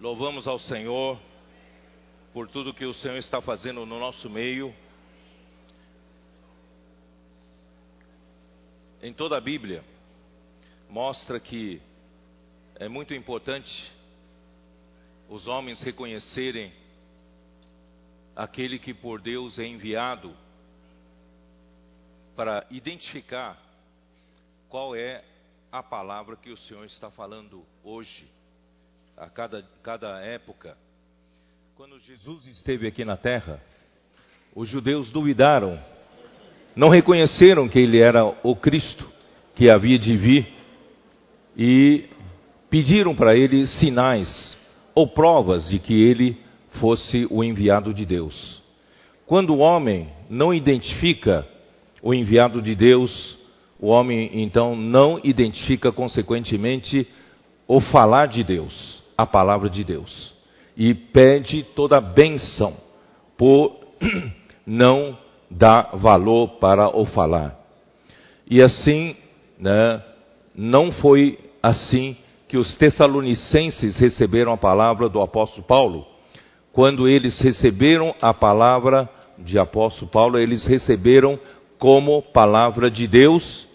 Louvamos ao Senhor por tudo que o Senhor está fazendo no nosso meio. Em toda a Bíblia, mostra que é muito importante os homens reconhecerem aquele que por Deus é enviado para identificar qual é a palavra que o Senhor está falando hoje, a cada, cada época. Quando Jesus esteve aqui na terra, os judeus duvidaram, não reconheceram que ele era o Cristo que havia de vir e pediram para ele sinais ou provas de que ele fosse o enviado de Deus. Quando o homem não identifica o enviado de Deus, o homem então não identifica consequentemente o falar de Deus, a palavra de Deus, e pede toda a benção por não dar valor para o falar. E assim, né, não foi assim que os tessalonicenses receberam a palavra do apóstolo Paulo. Quando eles receberam a palavra de apóstolo Paulo, eles receberam como palavra de Deus,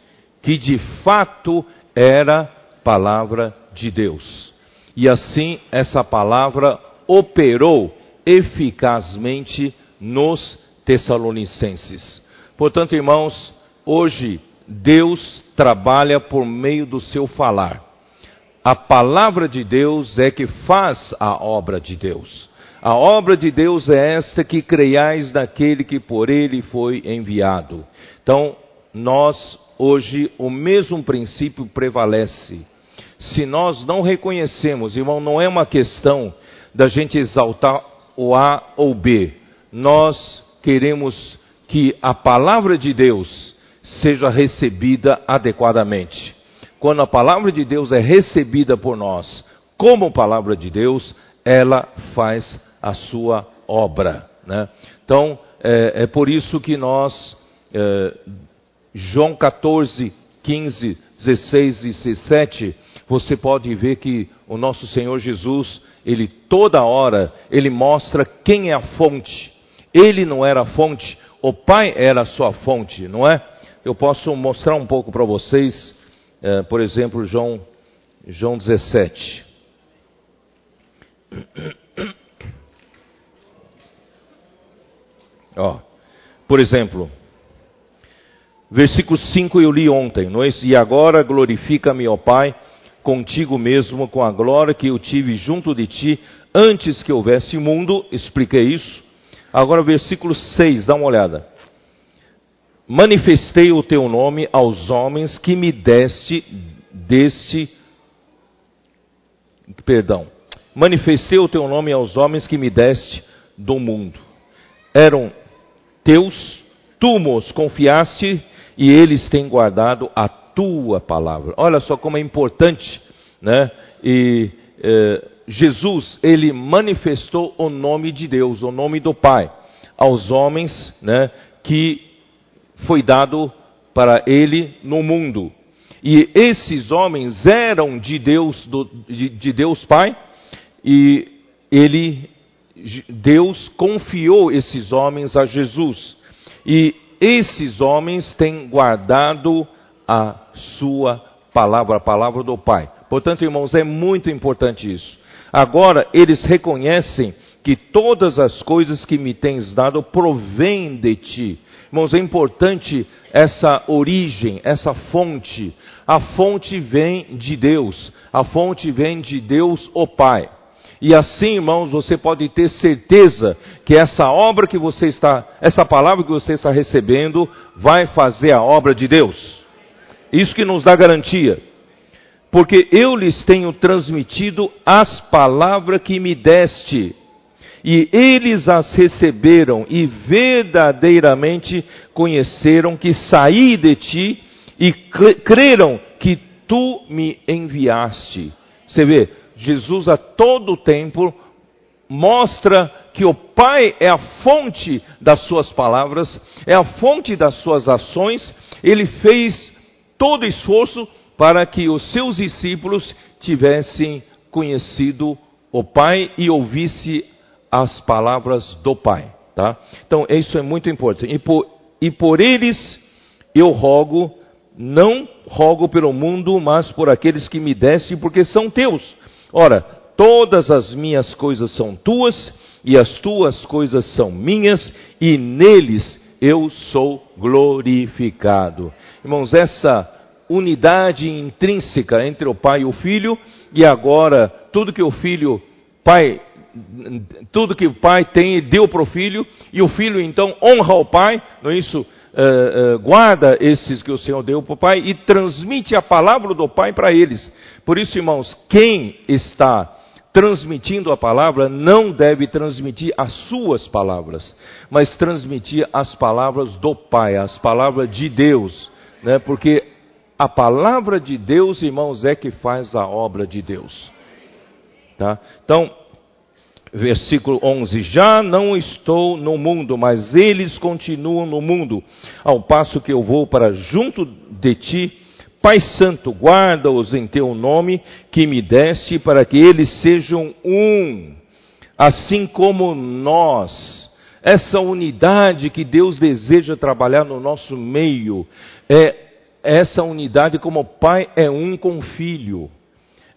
que de fato era palavra de Deus. E assim essa palavra operou eficazmente nos Tessalonicenses. Portanto, irmãos, hoje Deus trabalha por meio do seu falar. A palavra de Deus é que faz a obra de Deus. A obra de Deus é esta que creiais naquele que por ele foi enviado. Então, nós hoje o mesmo princípio prevalece. Se nós não reconhecemos, irmão, não é uma questão da gente exaltar o A ou B. Nós queremos que a palavra de Deus seja recebida adequadamente. Quando a palavra de Deus é recebida por nós como palavra de Deus, ela faz a sua obra. Né? Então, é, é, por isso que nós, é, João 14, 15, 16 e 17, você pode ver que o nosso Senhor Jesus, ele toda hora, ele mostra quem é a fonte. Ele não era a fonte, o Pai era a sua fonte, não é? Eu posso mostrar um pouco para vocês, é, por exemplo, João, João 17. Ó, por exemplo, versículo 5 eu li ontem, não é? E agora glorifica-me, ó Pai, contigo mesmo, com a glória que eu tive junto de ti, antes que houvesse mundo, expliquei isso. Agora, versículo 6, dá uma olhada. Manifestei o teu nome aos homens que me deste deste. Perdão. Manifestei o teu nome aos homens que me deste do mundo. Eram teus, tu nos confiaste e eles têm guardado a tua palavra. Olha só como é importante, né? E eh, Jesus, ele manifestou o nome de Deus, o nome do Pai, aos homens, né? Que foi dado para ele no mundo. E esses homens eram de Deus, do, de, de Deus Pai, e ele Deus confiou esses homens a Jesus. E esses homens têm guardado a sua palavra, a palavra do Pai. Portanto, irmãos, é muito importante isso. Agora, eles reconhecem que todas as coisas que me tens dado provêm de ti. Irmãos, é importante essa origem, essa fonte. A fonte vem de Deus. A fonte vem de Deus, o Pai. E assim, irmãos, você pode ter certeza que essa obra que você está, essa palavra que você está recebendo, vai fazer a obra de Deus. Isso que nos dá garantia. Porque eu lhes tenho transmitido as palavras que me deste, e eles as receberam e verdadeiramente conheceram que saí de ti e creram que tu me enviaste. Você vê, Jesus a todo tempo mostra que o Pai é a fonte das suas palavras, é a fonte das suas ações. Ele fez todo esforço para que os seus discípulos tivessem conhecido o Pai e ouvisse as palavras do Pai. Tá? Então, isso é muito importante. E por, e por eles eu rogo, não rogo pelo mundo, mas por aqueles que me deste, porque são teus. Ora, todas as minhas coisas são tuas, e as tuas coisas são minhas, e neles eu sou glorificado. Irmãos, essa unidade intrínseca entre o pai e o filho, e agora tudo que o filho, pai, tudo que o pai tem, deu para o filho, e o filho então honra o pai, não é isso? Uh, uh, guarda esses que o Senhor deu para o pai e transmite a palavra do pai para eles. Por isso, irmãos, quem está transmitindo a palavra não deve transmitir as suas palavras, mas transmitir as palavras do Pai, as palavras de Deus, né? porque a palavra de Deus, irmãos, é que faz a obra de Deus. Tá? Então, versículo 11: Já não estou no mundo, mas eles continuam no mundo, ao passo que eu vou para junto de ti Pai Santo, guarda-os em teu nome que me deste, para que eles sejam um, assim como nós. Essa unidade que Deus deseja trabalhar no nosso meio é essa unidade como o Pai é um com o Filho.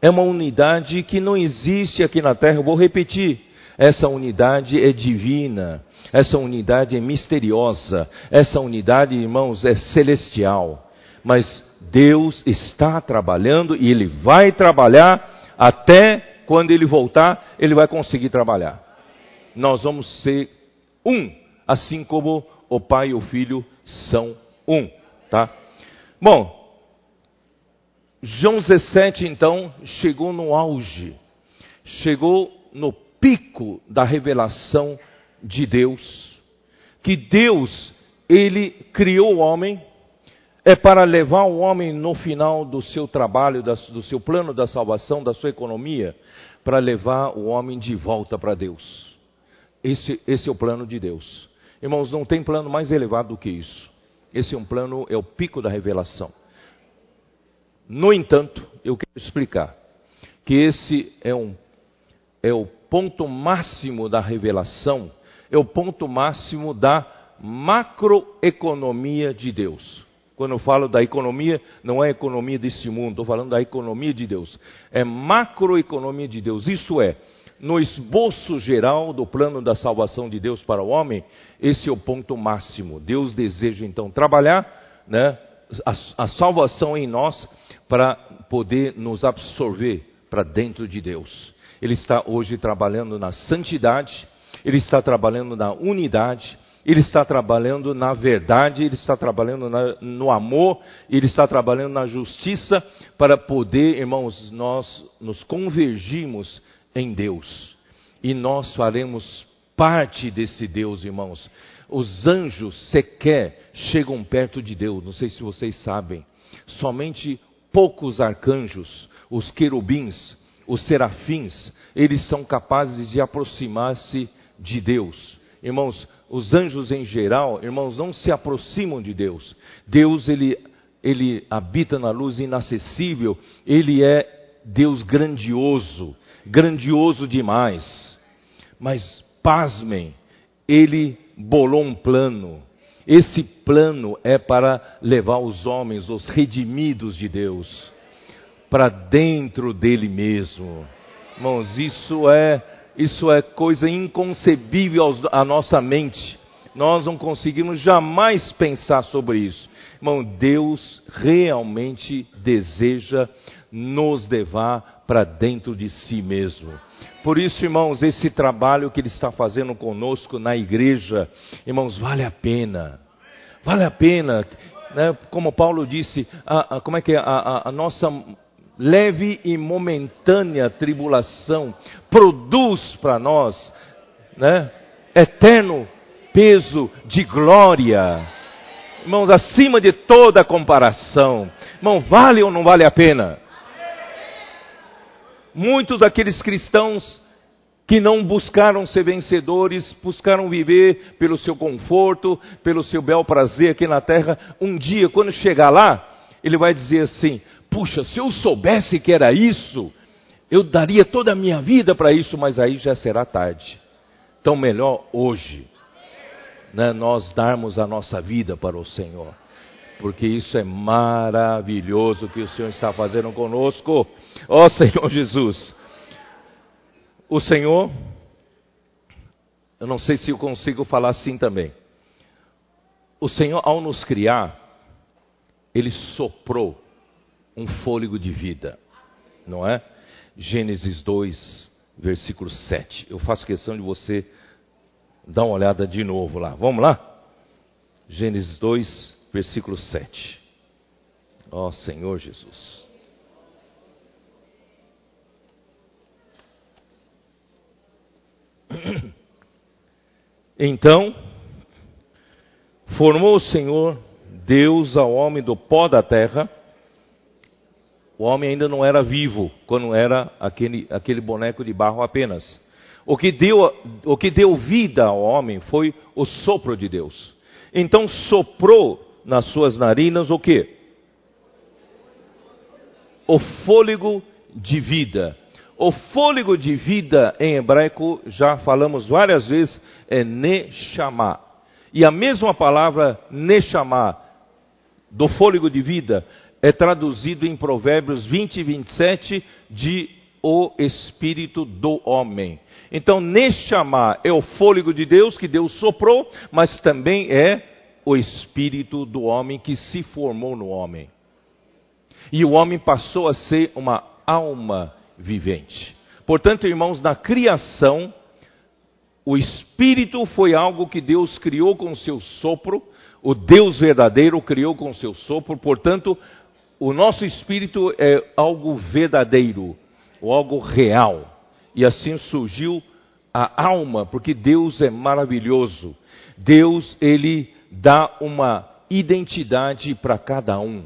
É uma unidade que não existe aqui na terra. Eu vou repetir. Essa unidade é divina. Essa unidade é misteriosa. Essa unidade, irmãos, é celestial. Mas Deus está trabalhando e Ele vai trabalhar até quando Ele voltar, Ele vai conseguir trabalhar. Nós vamos ser um, assim como o Pai e o Filho são um, tá? Bom, João 17 então chegou no auge, chegou no pico da revelação de Deus, que Deus, Ele criou o homem, é para levar o homem no final do seu trabalho, do seu plano da salvação, da sua economia, para levar o homem de volta para Deus. Esse, esse é o plano de Deus. Irmãos, não tem plano mais elevado do que isso. Esse é um plano, é o pico da revelação. No entanto, eu quero explicar que esse é, um, é o ponto máximo da revelação, é o ponto máximo da macroeconomia de Deus. Quando eu falo da economia, não é economia desse mundo, estou falando da economia de Deus. É macroeconomia de Deus. Isso é, no esboço geral do plano da salvação de Deus para o homem, esse é o ponto máximo. Deus deseja então trabalhar né, a, a salvação em nós para poder nos absorver para dentro de Deus. Ele está hoje trabalhando na santidade, ele está trabalhando na unidade, ele está trabalhando na verdade, ele está trabalhando na, no amor, ele está trabalhando na justiça para poder, irmãos, nós nos convergirmos em Deus. E nós faremos parte desse Deus, irmãos. Os anjos sequer chegam perto de Deus, não sei se vocês sabem. Somente poucos arcanjos, os querubins, os serafins, eles são capazes de aproximar-se de Deus. Irmãos, os anjos em geral, irmãos, não se aproximam de Deus. Deus, ele, ele habita na luz inacessível, ele é Deus grandioso, grandioso demais. Mas, pasmem, ele bolou um plano. Esse plano é para levar os homens, os redimidos de Deus, para dentro dele mesmo. Irmãos, isso é isso é coisa inconcebível à nossa mente. Nós não conseguimos jamais pensar sobre isso. Irmão, Deus realmente deseja nos levar para dentro de si mesmo. Por isso, irmãos, esse trabalho que Ele está fazendo conosco na igreja, irmãos, vale a pena. Vale a pena. Né? Como Paulo disse, a, a, como é que é? a, a nossa leve e momentânea tribulação produz para nós, né, eterno peso de glória. Irmãos, acima de toda comparação. Irmão, vale ou não vale a pena? Muitos daqueles cristãos que não buscaram ser vencedores, buscaram viver pelo seu conforto, pelo seu bel prazer aqui na terra, um dia, quando chegar lá, ele vai dizer assim: puxa, se eu soubesse que era isso, Eu daria toda a minha vida para isso, mas aí já será tarde. Então, melhor hoje, né, nós darmos a nossa vida para o Senhor. Porque isso é maravilhoso que o Senhor está fazendo conosco. Ó oh, Senhor Jesus. O Senhor, eu não sei se eu consigo falar assim também. O Senhor, ao nos criar, Ele soprou um fôlego de vida, não é? Gênesis 2, versículo 7. Eu faço questão de você dar uma olhada de novo lá. Vamos lá? Gênesis 2, versículo 7. Ó oh, Senhor Jesus. Então, formou o Senhor Deus ao homem do pó da terra o homem ainda não era vivo quando era aquele, aquele boneco de barro apenas. O que, deu, o que deu vida ao homem foi o sopro de Deus. Então soprou nas suas narinas o que? O fôlego de vida. O fôlego de vida em hebraico, já falamos várias vezes, é Neshama. E a mesma palavra Neshama, do fôlego de vida, é traduzido em Provérbios 20 e 27 de o espírito do homem. Então, Neshama é o fôlego de Deus que Deus soprou, mas também é o espírito do homem que se formou no homem. E o homem passou a ser uma alma vivente. Portanto, irmãos, na criação, o espírito foi algo que Deus criou com seu sopro, o Deus verdadeiro criou com seu sopro, portanto, o nosso espírito é algo verdadeiro, ou algo real. E assim surgiu a alma, porque Deus é maravilhoso. Deus, ele dá uma identidade para cada um.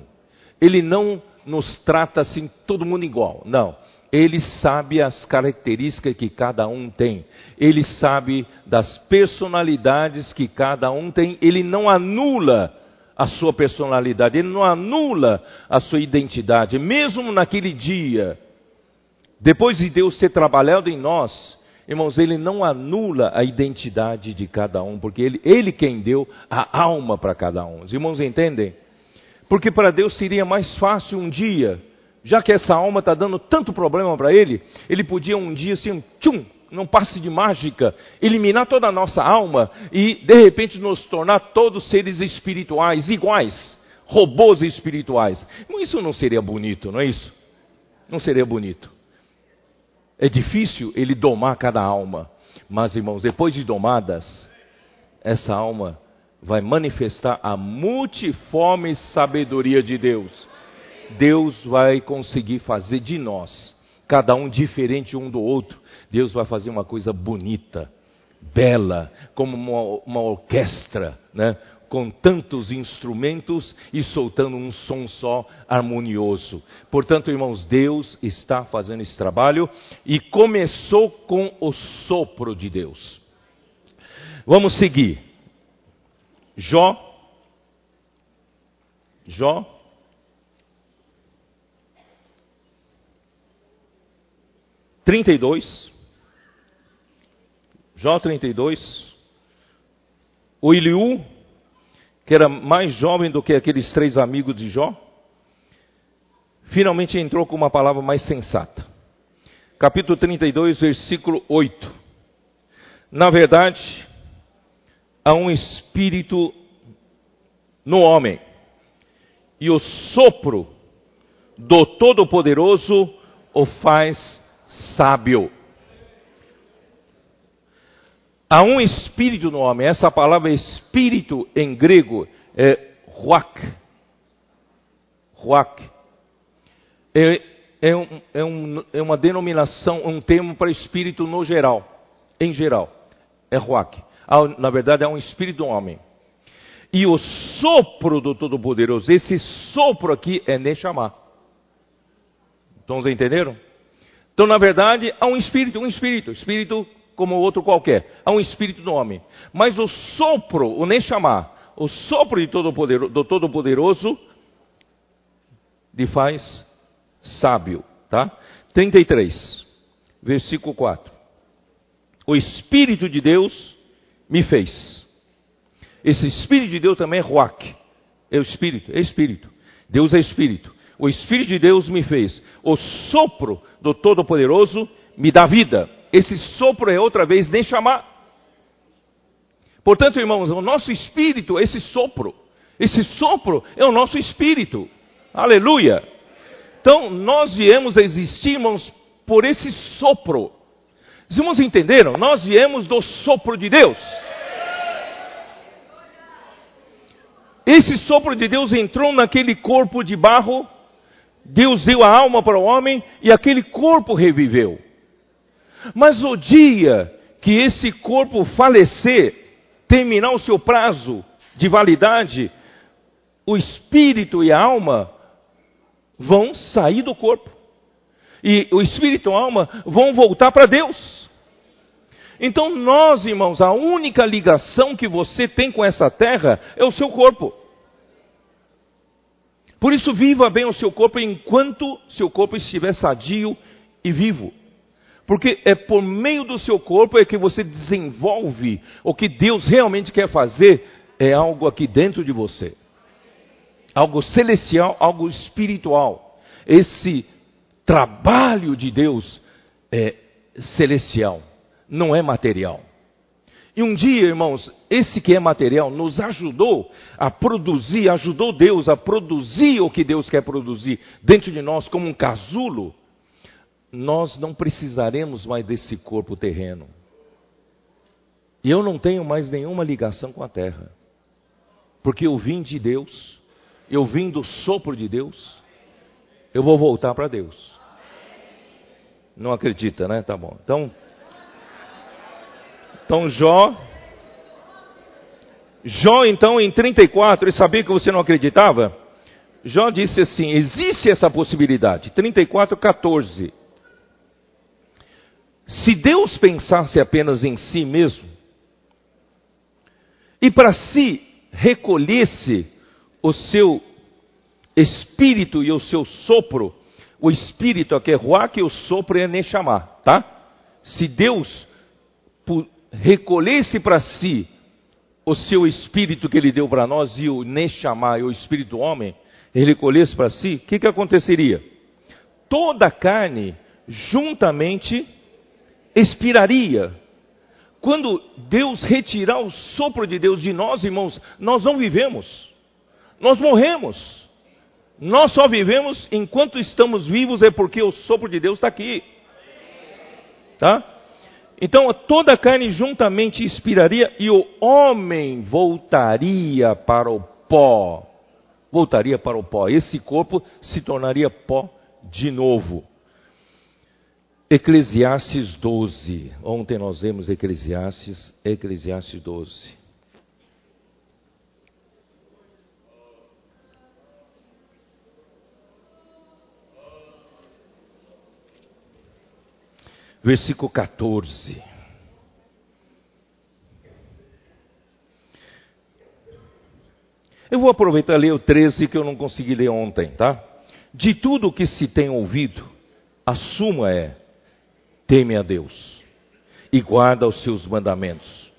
Ele não nos trata assim todo mundo igual. Não. Ele sabe as características que cada um tem. Ele sabe das personalidades que cada um tem. Ele não anula a sua personalidade, ele não anula a sua identidade, mesmo naquele dia. Depois de Deus ter trabalhado em nós, irmãos, ele não anula a identidade de cada um, porque ele, ele quem deu a alma para cada um. Os irmãos entendem? Porque para Deus seria mais fácil um dia, já que essa alma está dando tanto problema para ele, ele podia um dia assim, tchum, num passe de mágica, eliminar toda a nossa alma e, de repente, nos tornar todos seres espirituais, iguais, robôs espirituais. Isso não seria bonito, não é isso? Não seria bonito. É difícil ele domar cada alma, mas, irmãos, depois de domadas, essa alma vai manifestar a multiforme sabedoria de Deus. Deus vai conseguir fazer de nós cada um diferente um do outro, Deus vai fazer uma coisa bonita, bela, como uma, uma orquestra, né? Com tantos instrumentos e soltando um som só harmonioso. Portanto, irmãos, Deus está fazendo esse trabalho e começou com o sopro de Deus. Vamos seguir. Jó. Jó 32, Jó 32, o Eliú, que era mais jovem do que aqueles três amigos de Jó, finalmente entrou com uma palavra mais sensata. Capítulo 32, versículo 8. Na verdade, há um espírito no homem, e o sopro do Todo-Poderoso o faz sábio. Há um espírito no homem, essa palavra espírito em grego é ruach. Ruach. É, é, é, um, é uma denominação, um termo para espírito no geral, em geral. É ruach. Na verdade, é um espírito do homem. E o sopro do Todo-Poderoso, esse sopro aqui é Neshama. Então, vocês entenderam? Então, na verdade, há um espírito, um espírito, espírito como outro qualquer. Há um espírito no homem. Mas o sopro, o Neshama, o sopro de todo poderoso, do Todo-Poderoso, lhe faz sábio, tá? 33, versículo 4. O Espírito de Deus me fez. Esse Espírito de Deus também é Ruach. É o Espírito, é Espírito. Deus é Espírito. O Espírito de Deus me fez. O sopro do Todo-Poderoso me dá vida. Esse sopro é outra vez nem chamar. Portanto, irmãos, o nosso espírito, esse sopro, esse sopro é o nosso espírito. Aleluia. Então, nós viemos a existir, irmãos, por esse sopro. Os irmãos entenderam? Nós viemos do sopro de Deus. Esse sopro de Deus entrou naquele corpo de barro, Deus deu a alma para o homem e aquele corpo reviveu. Mas o dia que esse corpo falecer, terminar o seu prazo de validade, o espírito e a alma vão sair do corpo. E o espírito e a alma vão voltar para Deus. Então, nós, irmãos, a única ligação que você tem com essa terra é o seu corpo. Por isso, viva bem o seu corpo enquanto seu corpo estiver sadio e vivo. Porque é por meio do seu corpo é que você desenvolve o que Deus realmente quer fazer, é algo aqui dentro de você. Algo celestial, algo espiritual. Esse trabalho de Deus é celestial não é material. E um dia, irmãos, esse que é material nos ajudou a produzir, ajudou Deus a produzir o que Deus quer produzir dentro de nós como um casulo. Nós não precisaremos mais desse corpo terreno. E eu não tenho mais nenhuma ligação com a terra. Porque eu vim de Deus, eu vim do sopro de Deus, eu vou voltar para Deus. Não acredita, né? Tá bom. Então, então Jó, Jó então em 34, ele sabia que você não acreditava? Jó disse assim: existe essa possibilidade. 34, 14. Se Deus pensasse apenas em si mesmo, e para si recolhesse o seu espírito e o seu sopro, o espírito aqui é Ruach e o sopro é Neshama, tá? Se Deus recolhesse para si o seu espírito que ele deu para nós e o Neshama, o espírito homem, ele recolhesse para si, o que, que aconteceria? Toda a carne juntamente expiraria. Quando Deus retirar o sopro de Deus de nós, irmãos, nós não vivemos. Nós morremos. Nós só vivemos enquanto estamos vivos é porque o sopro de Deus está aqui. Tá? Então toda a carne juntamente expiraria e o homem voltaria para o pó. Voltaria para o pó. Esse corpo se tornaria pó de novo. Eclesiastes 12. Ontem nós vemos Eclesiastes, Eclesiastes 12. versículo 14. Eu vou aproveitar e ler o 13 que eu não consegui ler ontem, tá? De tudo o que se tem ouvido, a suma é: teme a Deus e guarda os seus mandamentos,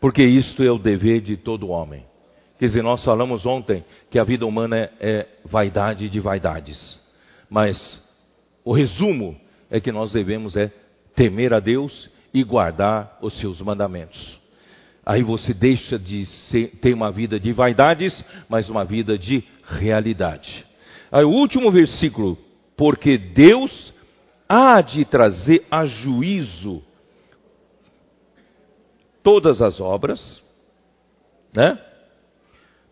porque isto é o dever de todo homem. Quer dizer, nós falamos ontem que a vida humana é, vaidade de vaidades, mas o resumo é que nós devemos é temer a Deus e guardar os seus mandamentos. Aí você deixa de ser, ter uma vida de vaidades, mas uma vida de realidade. Aí o último versículo, porque Deus há de trazer a juízo todas as obras, né?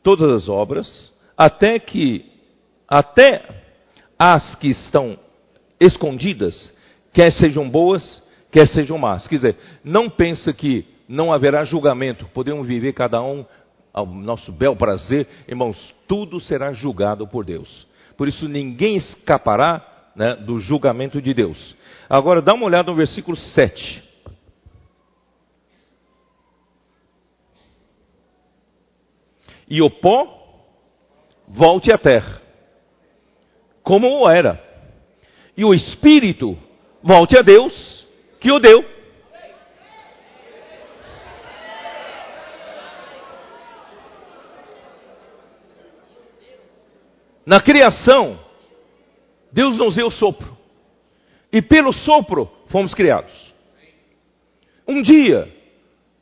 Todas as obras, até que até as que estão escondidas quer sejam boas, quer sejam más. Quer dizer, não pensa que não haverá julgamento, podemos viver cada um ao nosso bel prazer, irmãos, tudo será julgado por Deus. Por isso ninguém escapará né, do julgamento de Deus. Agora dá uma olhada no versículo 7. E o pó volte à terra, como era e o espírito volte a Deus que o deu. Na criação, Deus nos deu sopro. E pelo sopro fomos criados. Um dia,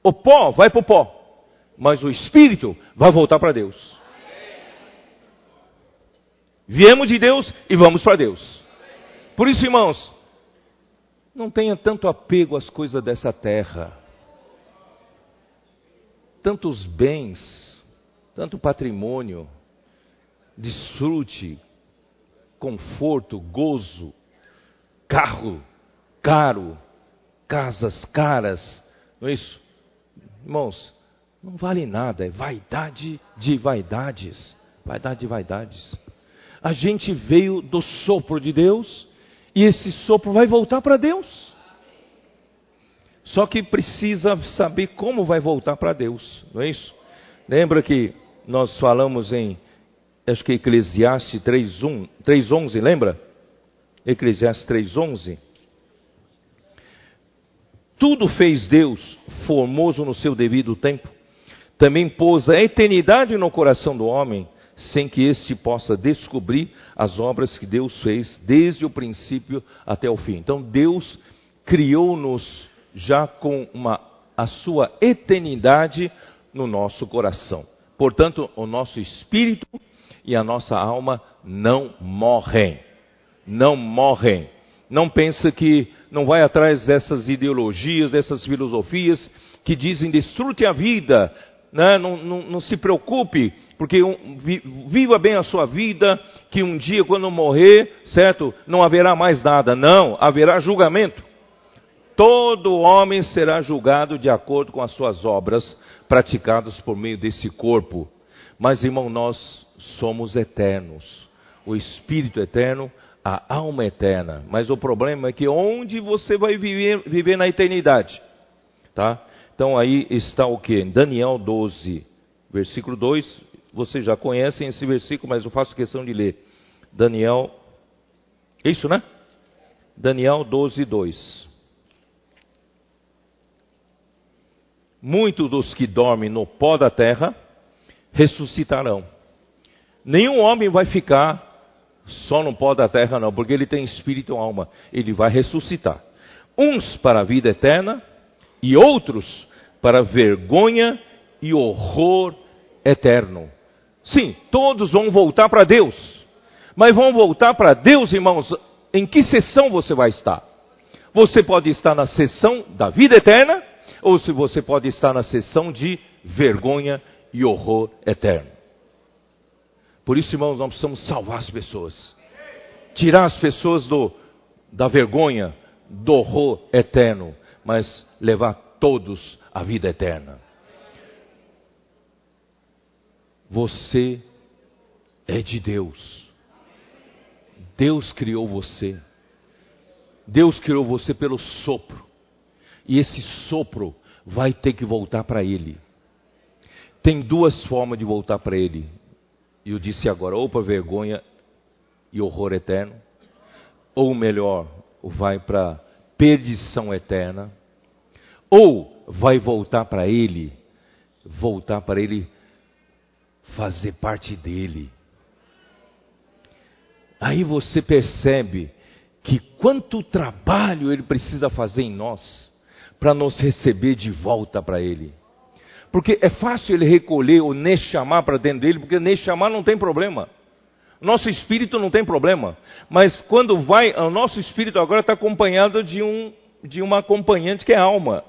o pó vai para o pó, mas o espírito vai voltar para Deus. Viemos de Deus e vamos para Deus. Por isso, irmãos, não tenha tanto apego às coisas dessa terra. Tantos bens, tanto patrimônio, desfrute, conforto, gozo, carro caro, casas caras, não é isso? Irmãos, não vale nada, é vaidade de vaidades. Vaidade de vaidades. A gente veio do sopro de Deus e esse sopro vai voltar para Deus. Só que precisa saber como vai voltar para Deus, não é isso? Lembra que nós falamos em acho que Eclesiastes 3:11, lembra? Eclesiastes 3:11. Tudo fez Deus formoso no seu devido tempo. Também pôs a eternidade no coração do homem, sem que este possa descobrir as obras que Deus fez desde o princípio até o fim. Então Deus criou-nos já com uma, a sua eternidade no nosso coração. Portanto, o nosso espírito e a nossa alma não morrem. Não morrem. Não pensa que não vai atrás dessas ideologias, dessas filosofias que dizem destrute a vida, né? não, não, não, se preocupe, porque um, viva bem a sua vida, que um dia quando morrer, certo, não haverá mais nada. Não, haverá julgamento. Todo homem será julgado de acordo com as suas obras praticadas por meio desse corpo. Mas, irmão, nós somos eternos. O Espírito eterno, a alma eterna. Mas o problema é que onde você vai viver, viver na eternidade? Tá? Então aí está o que? Daniel 12, versículo 2. Vocês já conhecem esse versículo, mas eu faço questão de ler. Daniel, isso né? Daniel 12, 2. Muitos dos que dormem no pó da terra ressuscitarão. Nenhum homem vai ficar só no pó da terra, não, porque ele tem espírito e alma. Ele vai ressuscitar. Uns para a vida eterna e outros para vergonha e horror eterno. Sim, todos vão voltar para Deus. Mas vão voltar para Deus, irmãos, em que sessão você vai estar? Você pode estar na sessão da vida eterna, ou se você pode estar na sessão de vergonha e horror eterno. Por isso, irmãos, nós precisamos salvar as pessoas. Tirar as pessoas do, da vergonha, do horror eterno, mas levar todos à vida eterna. Você é de Deus. Deus criou você. Deus criou você pelo sopro. E esse sopro vai ter que voltar para Ele. Tem duas formas de voltar para Ele. E eu disse agora, ou para vergonha e horror eterno, ou melhor, vai para perdição eterna, ou vai voltar para Ele, voltar para Ele fazer parte dele. Aí você percebe que quanto trabalho Ele precisa fazer em nós para nos receber de volta para Ele. Porque é fácil ele recolher o chamar para dentro dele, porque chamar não tem problema. Nosso espírito não tem problema. Mas quando vai, o nosso espírito agora está acompanhado de, um, de uma acompanhante que é alma.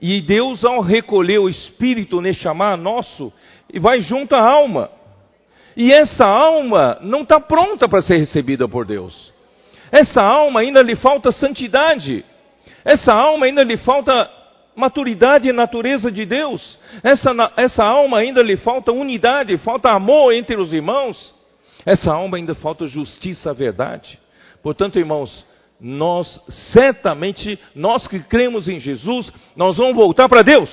E Deus, ao recolher o espírito chamar nosso, vai junto à alma. E essa alma não está pronta para ser recebida por Deus. Essa alma ainda lhe falta santidade. Essa alma ainda lhe falta maturidade e natureza de Deus. Essa, essa alma ainda lhe falta unidade, falta amor entre os irmãos. Essa alma ainda falta justiça, verdade. Portanto, irmãos, nós certamente, nós que cremos em Jesus, nós vamos voltar para Deus.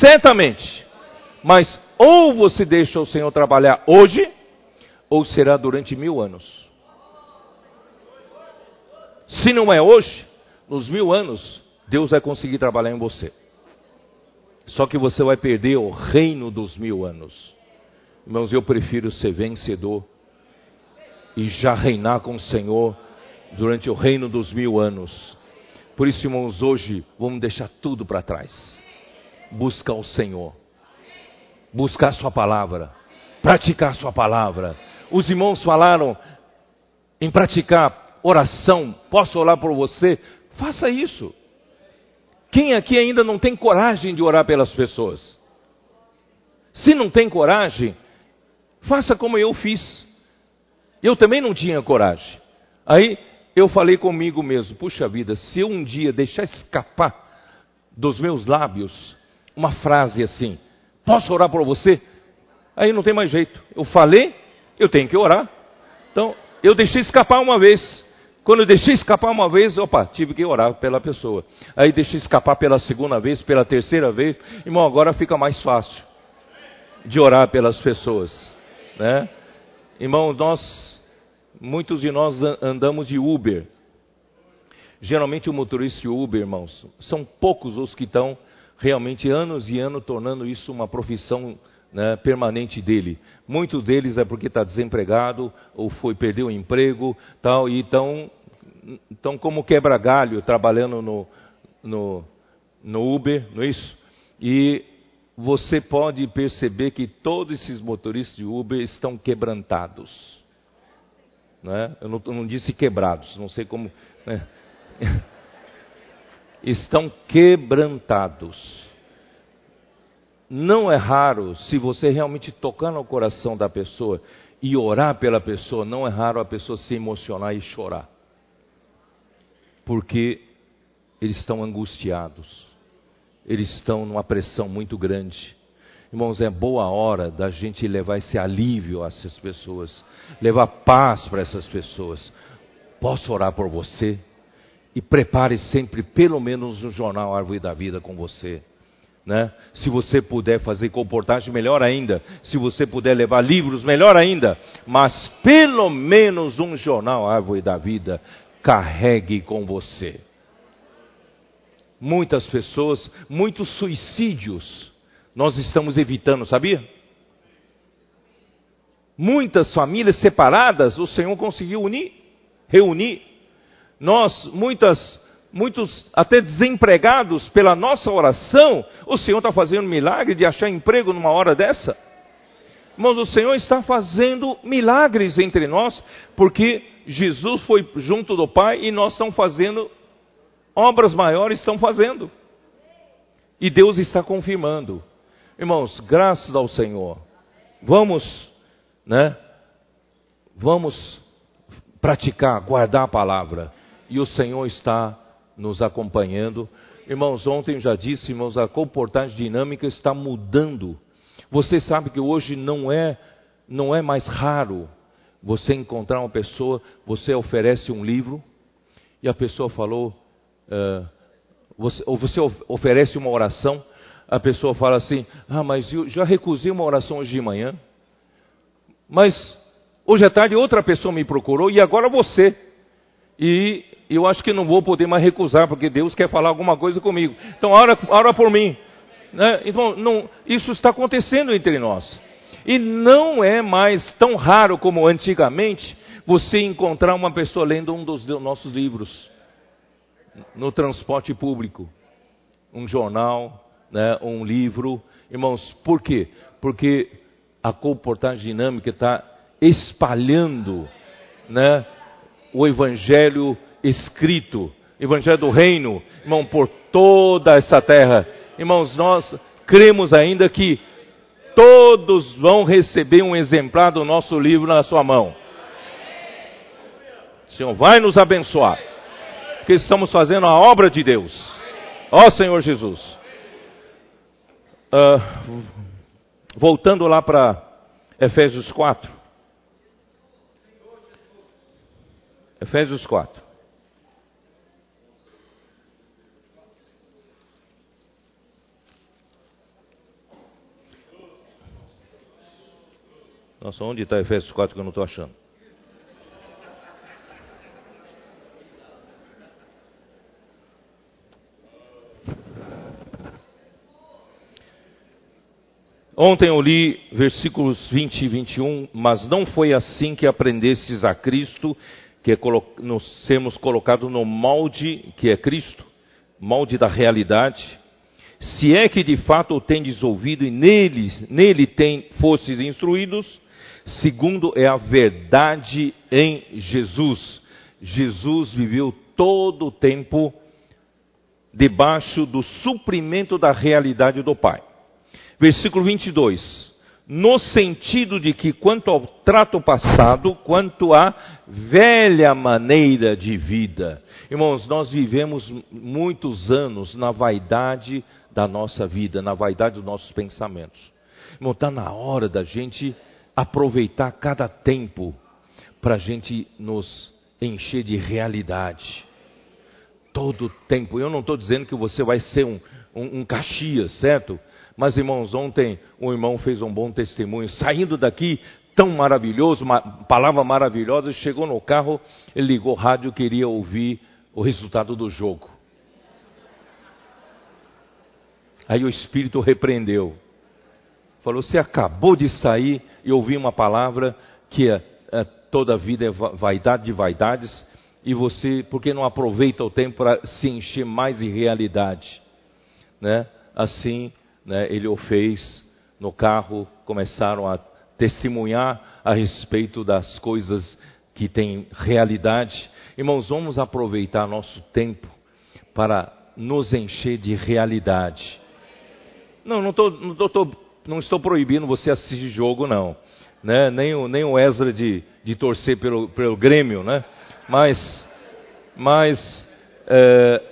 Certamente. Mas ou você deixa o Senhor trabalhar hoje, ou será durante mil anos. Se não é hoje, nos mil anos, Deus vai conseguir trabalhar em você. Só que você vai perder o reino dos mil anos. Irmãos, eu prefiro ser vencedor e já reinar com o Senhor durante o reino dos mil anos. Por isso, irmãos, hoje vamos deixar tudo para trás. Buscar o Senhor, buscar Sua palavra, praticar a Sua palavra. Os irmãos falaram em praticar oração. Posso orar por você? Faça isso. Quem aqui ainda não tem coragem de orar pelas pessoas? Se não tem coragem, faça como eu fiz. Eu também não tinha coragem. Aí eu falei comigo mesmo: puxa vida, se eu um dia deixar escapar dos meus lábios uma frase assim, posso orar por você? Aí não tem mais jeito. Eu falei, eu tenho que orar. Então, eu deixei escapar uma vez. Quando eu deixei escapar uma vez, opa, tive que orar pela pessoa. Aí deixei escapar pela segunda vez, pela terceira vez. Irmão, agora fica mais fácil de orar pelas pessoas. Né? Irmão, nós, muitos de nós andamos de Uber. Geralmente o motorista Uber, irmãos, são poucos os que estão realmente anos e anos tornando isso uma profissão né, permanente dele. Muitos deles é porque está desempregado ou foi perder o emprego, tal, e estão, estão como quebra-galho trabalhando no, no, no Uber, não é isso? E você pode perceber que todos esses motoristas de Uber estão quebrantados. Não é? Eu, não, não disse quebrados, não sei como. Né? estão quebrantados não é raro, se você realmente tocar no coração da pessoa e orar pela pessoa, não é raro a pessoa se emocionar e chorar. Porque eles estão angustiados, eles estão numa pressão muito grande. Irmãos, é boa hora da gente levar esse alívio a essas pessoas, levar paz para essas pessoas. Posso orar por você? E prepare sempre, pelo menos, um jornal Árvore da Vida com você. Né? Se você puder fazer comportagem, melhor ainda. Se você puder levar livros, melhor ainda. Mas pelo menos um jornal Árvore da Vida carregue com você. Muitas pessoas, muitos suicídios nós estamos evitando, sabia? Muitas famílias separadas, o Senhor conseguiu unir, reunir. Nós, muitas muitos até desempregados pela nossa oração, o Senhor está fazendo milagre de achar emprego numa hora dessa? Irmãos, o Senhor está fazendo milagres entre nós, porque Jesus foi junto do Pai e nós estamos fazendo obras maiores, estão fazendo. E Deus está confirmando. Irmãos, graças ao Senhor. Vamos, né? Vamos praticar, guardar a palavra. E o Senhor está nos acompanhando. Irmãos, ontem já disse, irmãos, a comportagem dinâmica está mudando. Você sabe que hoje não é, não é mais raro você encontrar uma pessoa, você oferece um livro e a pessoa falou, uh, você, ou você oferece uma oração, a pessoa fala assim: Ah, mas eu já recusei uma oração hoje de manhã, mas hoje à tarde outra pessoa me procurou e agora você. E eu acho que não vou poder mais recusar, porque Deus quer falar alguma coisa comigo. Então, ora, ora por mim. Né? Então, não, isso está acontecendo entre nós. E não é mais tão raro como antigamente você encontrar uma pessoa lendo um dos nossos livros no transporte público, um jornal, né, um livro. Irmãos, por quê? Porque a comportagem dinâmica está espalhando né, o evangelho escrito, Evangelho do Reino, irmão, por toda essa terra. Irmãos, nós cremos ainda que todos vão receber um exemplar do nosso livro na sua mão. O Senhor vai nos abençoar, porque estamos fazendo a obra de Deus. Ó Senhor Jesus. Uh, voltando lá para Efésios 4. Efésios 4. Nossa, onde está Efésios 4 que eu não estou achando? Ontem eu li versículos 20 e 21, mas não foi assim que aprendestes a Cristo, que é nos sermos colocados no molde que é Cristo, molde da realidade, se é que de fato o tendes ouvido e neles, nele tem, fostes instruídos, segundo é a verdade em Jesus. Jesus viveu todo o tempo debaixo do suprimento da realidade do Pai. Versículo 22. No sentido de que, quanto ao trato passado, quanto à velha maneira de vida. Irmãos, nós vivemos muitos anos na vaidade da nossa vida, na vaidade dos nossos pensamentos. Irmão, está na hora da gente aproveitar cada tempo para a gente nos encher de realidade. Todo tempo. Eu não estou dizendo que você vai ser um, um, um Caxias, certo? Mas, irmãos, ontem um irmão fez um bom testemunho. Saindo daqui, tão maravilhoso, uma palavra maravilhosa, chegou no carro, ligou o rádio, queria ouvir o resultado do jogo. Aí o Espírito repreendeu. Falou: Você acabou de sair e ouvir uma palavra que é, é, toda a vida é vaidade de vaidades, e você, por que não aproveita o tempo para se encher mais de realidade? Né? Assim, né, ele o fez no carro, começaram a testemunhar a respeito das coisas que têm realidade. Irmãos, vamos aproveitar nosso tempo para nos encher de realidade. Não, não, tô, não, estou proibindo você assistir jogo, não. Né? Nem, o, nem o Ezra de, de torcer pelo, pelo Grêmio, né? Mas, mas é,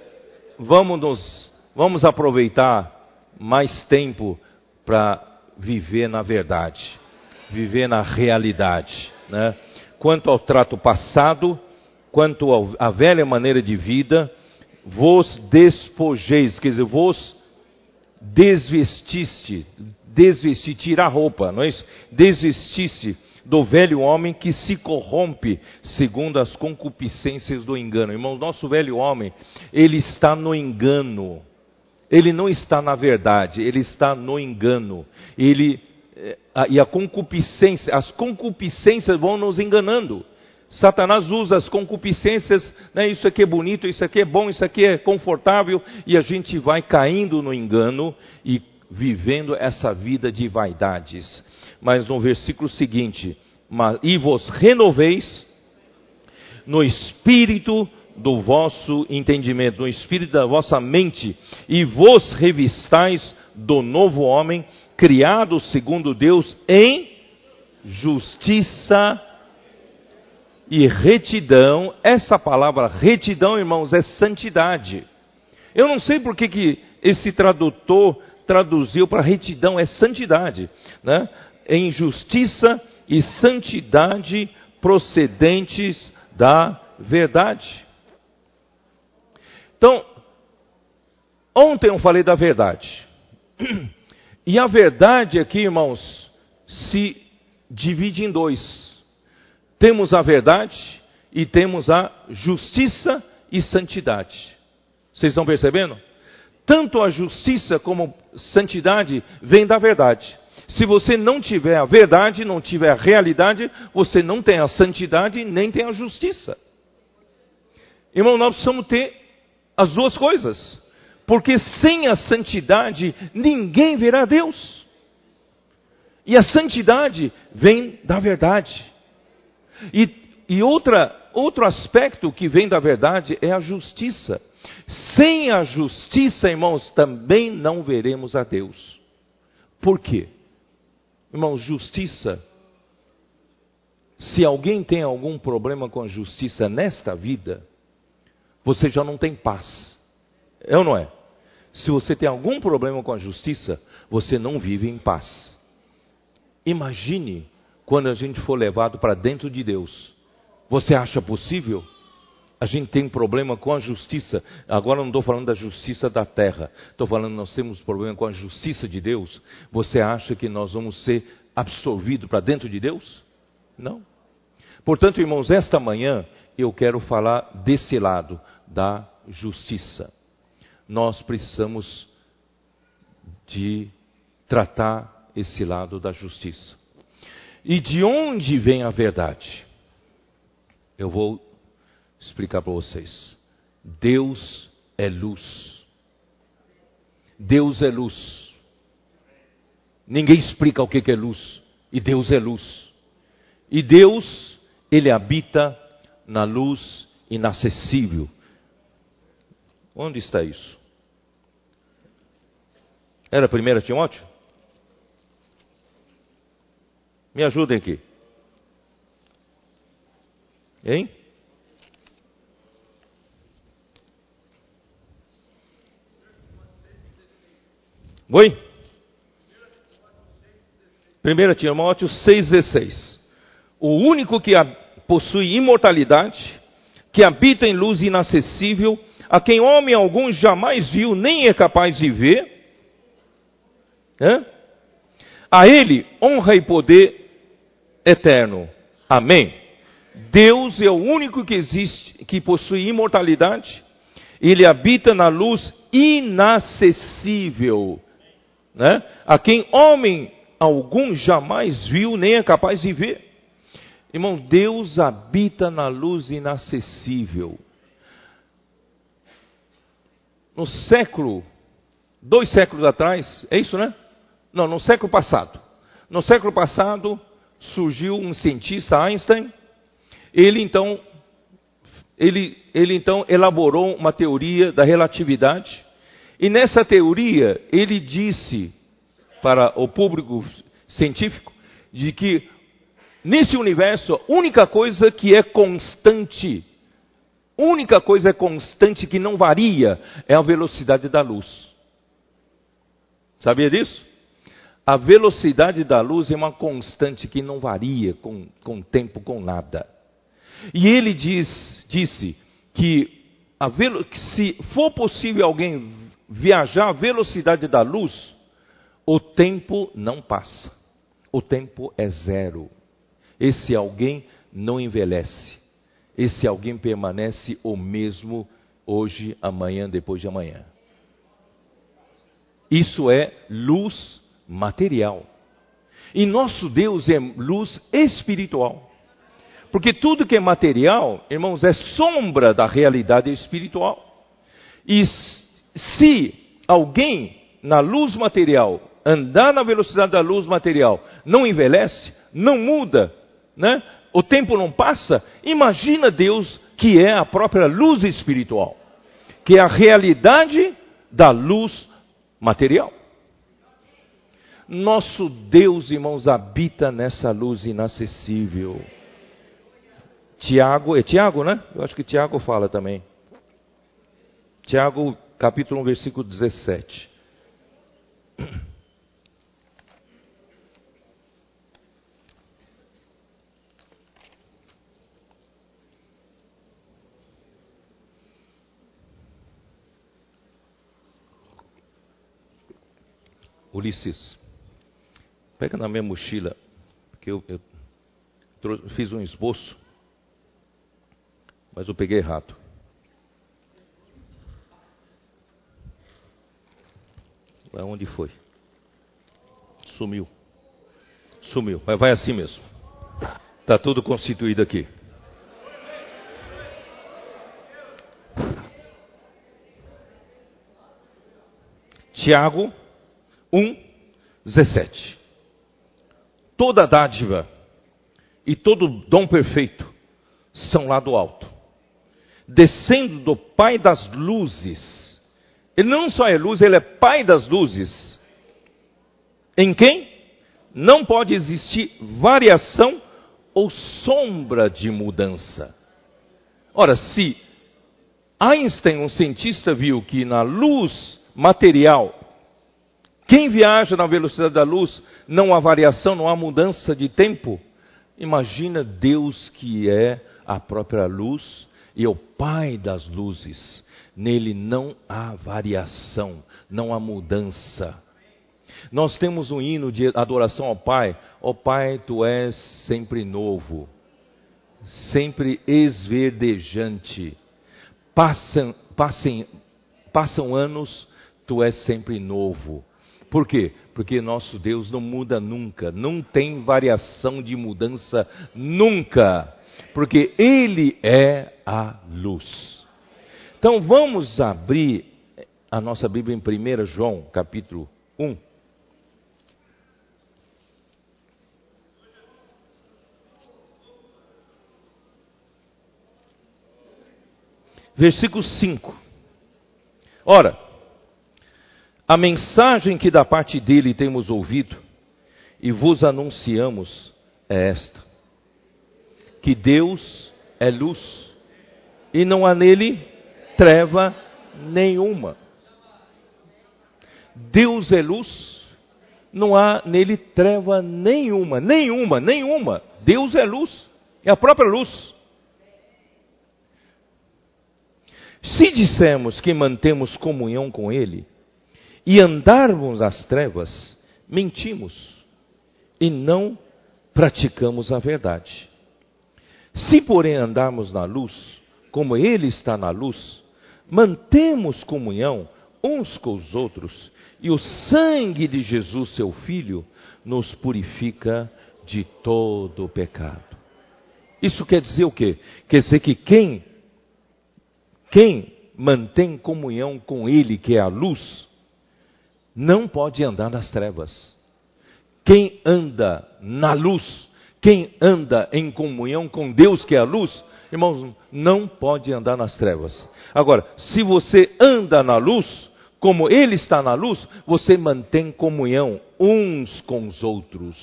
vamos, nos, vamos aproveitar mais tempo para viver na verdade, viver na realidade. Né? Quanto ao trato passado, quanto à velha maneira de vida, vos despojeis, quer dizer, vos desvestiste, desvestir, tirar roupa, não é isso? Desvestiste do velho homem que se corrompe segundo as concupiscências do engano. Irmãos, nosso velho homem, ele está no engano. Ele não está na verdade, ele está no engano. Ele eh, e a concupiscência, as concupiscências vão nos enganando. Satanás usa as concupiscências, né, isso aqui é bonito, isso aqui é bom, isso aqui é confortável, e a gente vai caindo no engano e vivendo essa vida de vaidades. Mas no versículo seguinte, e vos renoveis no espírito do vosso entendimento, no espírito da vossa mente, e vos revistais do novo homem, criado segundo Deus em justiça e retidão. Essa palavra retidão, irmãos, é santidade. Eu não sei por que, que esse tradutor traduziu para retidão, é santidade, né? Em justiça e santidade procedentes da verdade. Então, ontem eu falei da verdade. E a verdade aqui, irmãos, se divide em dois. Temos a verdade e temos a justiça e santidade. Vocês estão percebendo? Tanto a justiça como a santidade vem da verdade. Se você não tiver a verdade, não tiver a realidade, você não tem a santidade nem tem a justiça. Irmão, nós precisamos ter as duas coisas. Porque sem a santidade ninguém verá Deus. E a santidade vem da verdade. E, e outra, outro aspecto que vem da verdade é a justiça. Sem a justiça, irmãos, também não veremos a Deus. Por quê? Irmãos, justiça. Se alguém tem algum problema com a justiça nesta vida, você já não tem paz. É ou não é? Se você tem algum problema com a justiça, você não vive em paz. Imagine quando a gente for levado para dentro de Deus. Você acha possível? A gente tem problema com a justiça. Agora não estou falando da justiça da terra. Estou falando nós temos problema com a justiça de Deus. Você acha que nós vamos ser absorvidos para dentro de Deus? Não. Portanto, irmãos, esta manhã eu quero falar desse lado da justiça. Nós precisamos de tratar esse lado da justiça. E de onde vem a verdade? Eu vou explicar para vocês. Deus é luz. Deus é luz. Ninguém explica o que é luz. E Deus é luz. E Deus, Ele habita na luz inacessível. Onde está isso? Era 1 Timóteo? Me ajudem aqui. Hein? Oi? 1 Timóteo 6,16. O único que possui imortalidade, que habita em luz inacessível, a quem homem algum jamais viu, nem é capaz de ver, a ele honra e poder eterno. Amém. Deus é o único que existe, que possui imortalidade. Ele habita na luz inacessível, né? A quem homem algum jamais viu, nem é capaz de ver. Irmão, Deus habita na luz inacessível. No século, dois séculos atrás, é isso, né? Não, no século passado. No século passado surgiu um cientista, Einstein. Ele então, ele, ele então elaborou uma teoria da relatividade. E nessa teoria ele disse para o público científico de que nesse universo a única coisa que é constante, única coisa constante que não varia é a velocidade da luz. Sabia disso? A velocidade da luz é uma constante que não varia com, com tempo, com nada. E ele diz, disse que, que se for possível alguém viajar à velocidade da luz, o tempo não passa. O tempo é zero. Esse alguém não envelhece. Esse alguém permanece o mesmo hoje, amanhã, depois de amanhã. Isso é luz material. E nosso Deus é luz espiritual. Porque tudo que é material, irmãos, é sombra da realidade espiritual. E se alguém na luz material andar na velocidade da luz material não envelhece, não muda, né? o tempo não passa, imagina Deus que é a própria luz espiritual, que é a realidade da luz material. Nosso Deus, irmãos, habita nessa luz inacessível. Tiago, é Tiago, né? Eu acho que Tiago fala também. Tiago, capítulo 1, versículo 17. Ulisses. Pega na minha mochila, porque eu, eu trouxe, fiz um esboço, mas eu peguei errado. Aonde foi? Sumiu. Sumiu. Mas vai assim mesmo. Está tudo constituído aqui. Tiago 1, 17 toda dádiva e todo dom perfeito são lá do alto, descendo do Pai das luzes. Ele não só é luz, ele é Pai das luzes. Em quem não pode existir variação ou sombra de mudança. Ora, se Einstein, um cientista, viu que na luz material quem viaja na velocidade da luz, não há variação, não há mudança de tempo. Imagina Deus que é a própria luz e é o Pai das luzes. Nele não há variação, não há mudança. Nós temos um hino de adoração ao Pai. Ó oh, Pai, tu és sempre novo, sempre esverdejante. Passam, passem, passam anos, tu és sempre novo Por quê? Porque nosso Deus não muda nunca, não tem variação de mudança nunca, porque Ele é a luz. Então vamos abrir a nossa Bíblia em 1 João, capítulo 1. Versículo 5. Ora, a mensagem que da parte dele temos ouvido e vos anunciamos é esta: que Deus é luz e não há nele treva nenhuma. Deus é luz, não há nele treva nenhuma, nenhuma, nenhuma. Deus é luz, é a própria luz. Se dissermos que mantemos comunhão com Ele e andarmos nas trevas, mentimos e não praticamos a verdade. Se, porém, andarmos na luz, como Ele está na luz, mantemos comunhão uns com os outros, e o sangue de Jesus, seu Filho, nos purifica de todo o pecado. Isso quer dizer o quê? Quer dizer que quem quem mantém comunhão com Ele, que é a luz, não pode andar nas trevas. Quem anda na luz, quem anda em comunhão com Deus, que é a luz, irmãos, não pode andar nas trevas. Agora, se você anda na luz, como Ele está na luz, você mantém comunhão uns com os outros.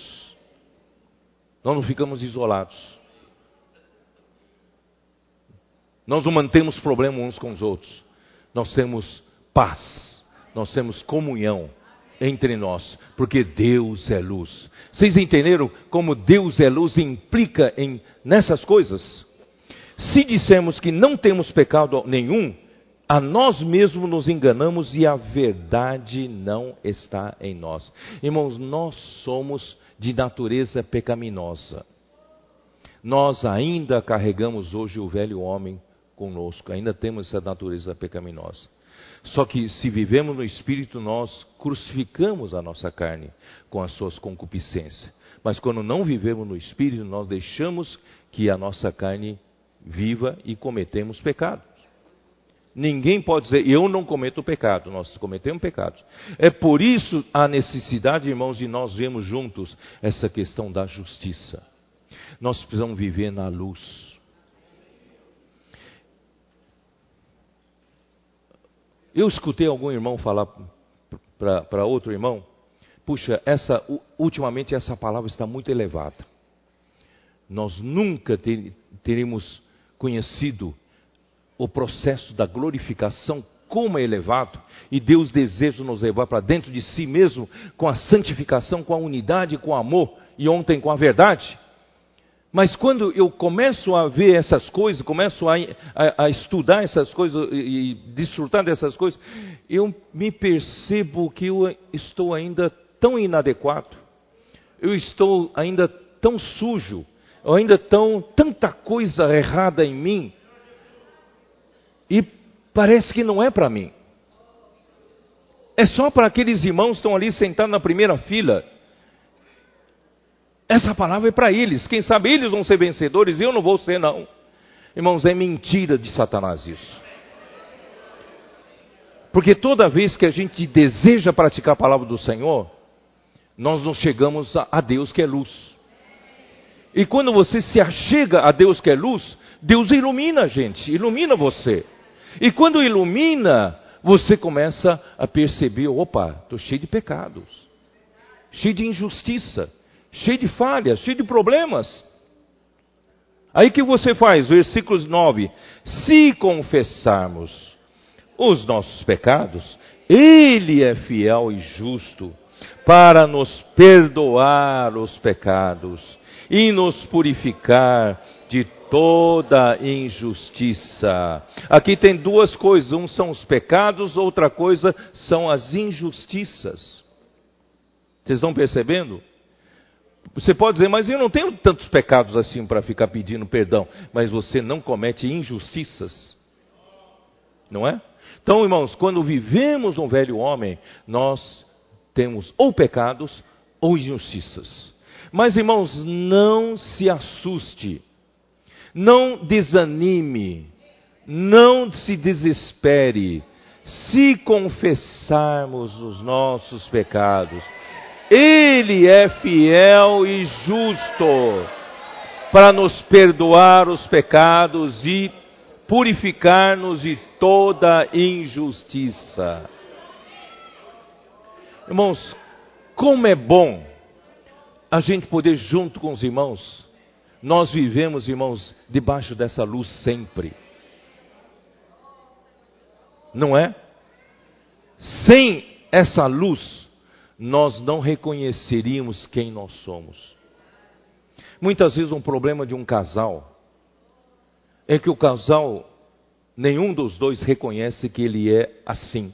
Nós não ficamos isolados. Nós não mantemos problema uns com os outros. Nós temos paz. Nós temos comunhão entre nós, porque Deus é luz. Vocês entenderam como Deus é luz implica em nessas coisas? Se dissermos que não temos pecado nenhum, a nós mesmos nos enganamos e a verdade não está em nós. Irmãos, nós somos de natureza pecaminosa. Nós ainda carregamos hoje o velho homem conosco, ainda temos essa natureza pecaminosa. Só que se vivemos no Espírito, nós crucificamos a nossa carne com as suas concupiscências. Mas quando não vivemos no Espírito, nós deixamos que a nossa carne viva e cometemos pecados. Ninguém pode dizer, eu não cometo pecado, nós cometemos pecados. É por isso a necessidade, irmãos, de nós vermos juntos essa questão da justiça. Nós precisamos viver na luz. Eu escutei algum irmão falar para outro irmão, puxa, essa, ultimamente essa palavra está muito elevada. Nós nunca ter, teremos conhecido o processo da glorificação como é elevado, e Deus deseja nos levar para dentro de si mesmo com a santificação, com a unidade, com o amor, e ontem com a verdade. Mas quando eu começo a ver essas coisas, começo a, a, a, estudar essas coisas e desfrutar dessas coisas, eu me percebo que eu estou ainda tão inadequado, eu estou ainda tão sujo, eu ainda tão tanta coisa errada em mim, e parece que não é para mim. É só para aqueles irmãos que estão ali sentados na primeira fila essa palavra é para eles. Quem sabe eles vão ser vencedores e eu não vou ser, não. Irmãos, é mentira de Satanás isso. Porque toda vez que a gente deseja praticar a palavra do Senhor, nós não chegamos a, Deus que é luz. E quando você se achega a Deus que é luz, Deus ilumina a gente, ilumina você. E quando ilumina, você começa a perceber: opa, estou cheio de pecados, cheio de injustiça cheio de falhas, cheio de problemas. Aí que você faz? Versículos 9: Se confessarmos os nossos pecados, Ele é fiel e justo para nos perdoar os pecados e nos purificar de toda injustiça. Aqui tem duas coisas: um são os pecados, outra coisa são as injustiças. Vocês estão percebendo? Você pode dizer, mas eu não tenho tantos pecados assim para ficar pedindo perdão. Mas você não comete injustiças. Não é? Então, irmãos, quando vivemos um velho homem, nós temos ou pecados ou injustiças. Mas, irmãos, não se assuste, não desanime, não se desespere. Se confessarmos os nossos pecados, Ele é fiel e justo para nos perdoar os pecados e purificar-nos de toda injustiça. Irmãos, como é bom a gente poder, junto com os irmãos, nós vivemos, irmãos, debaixo dessa luz sempre. Não é? Sem essa luz, nós não reconheceríamos quem nós somos. Muitas vezes, um problema de um casal é que o casal, nenhum dos dois reconhece que ele é assim.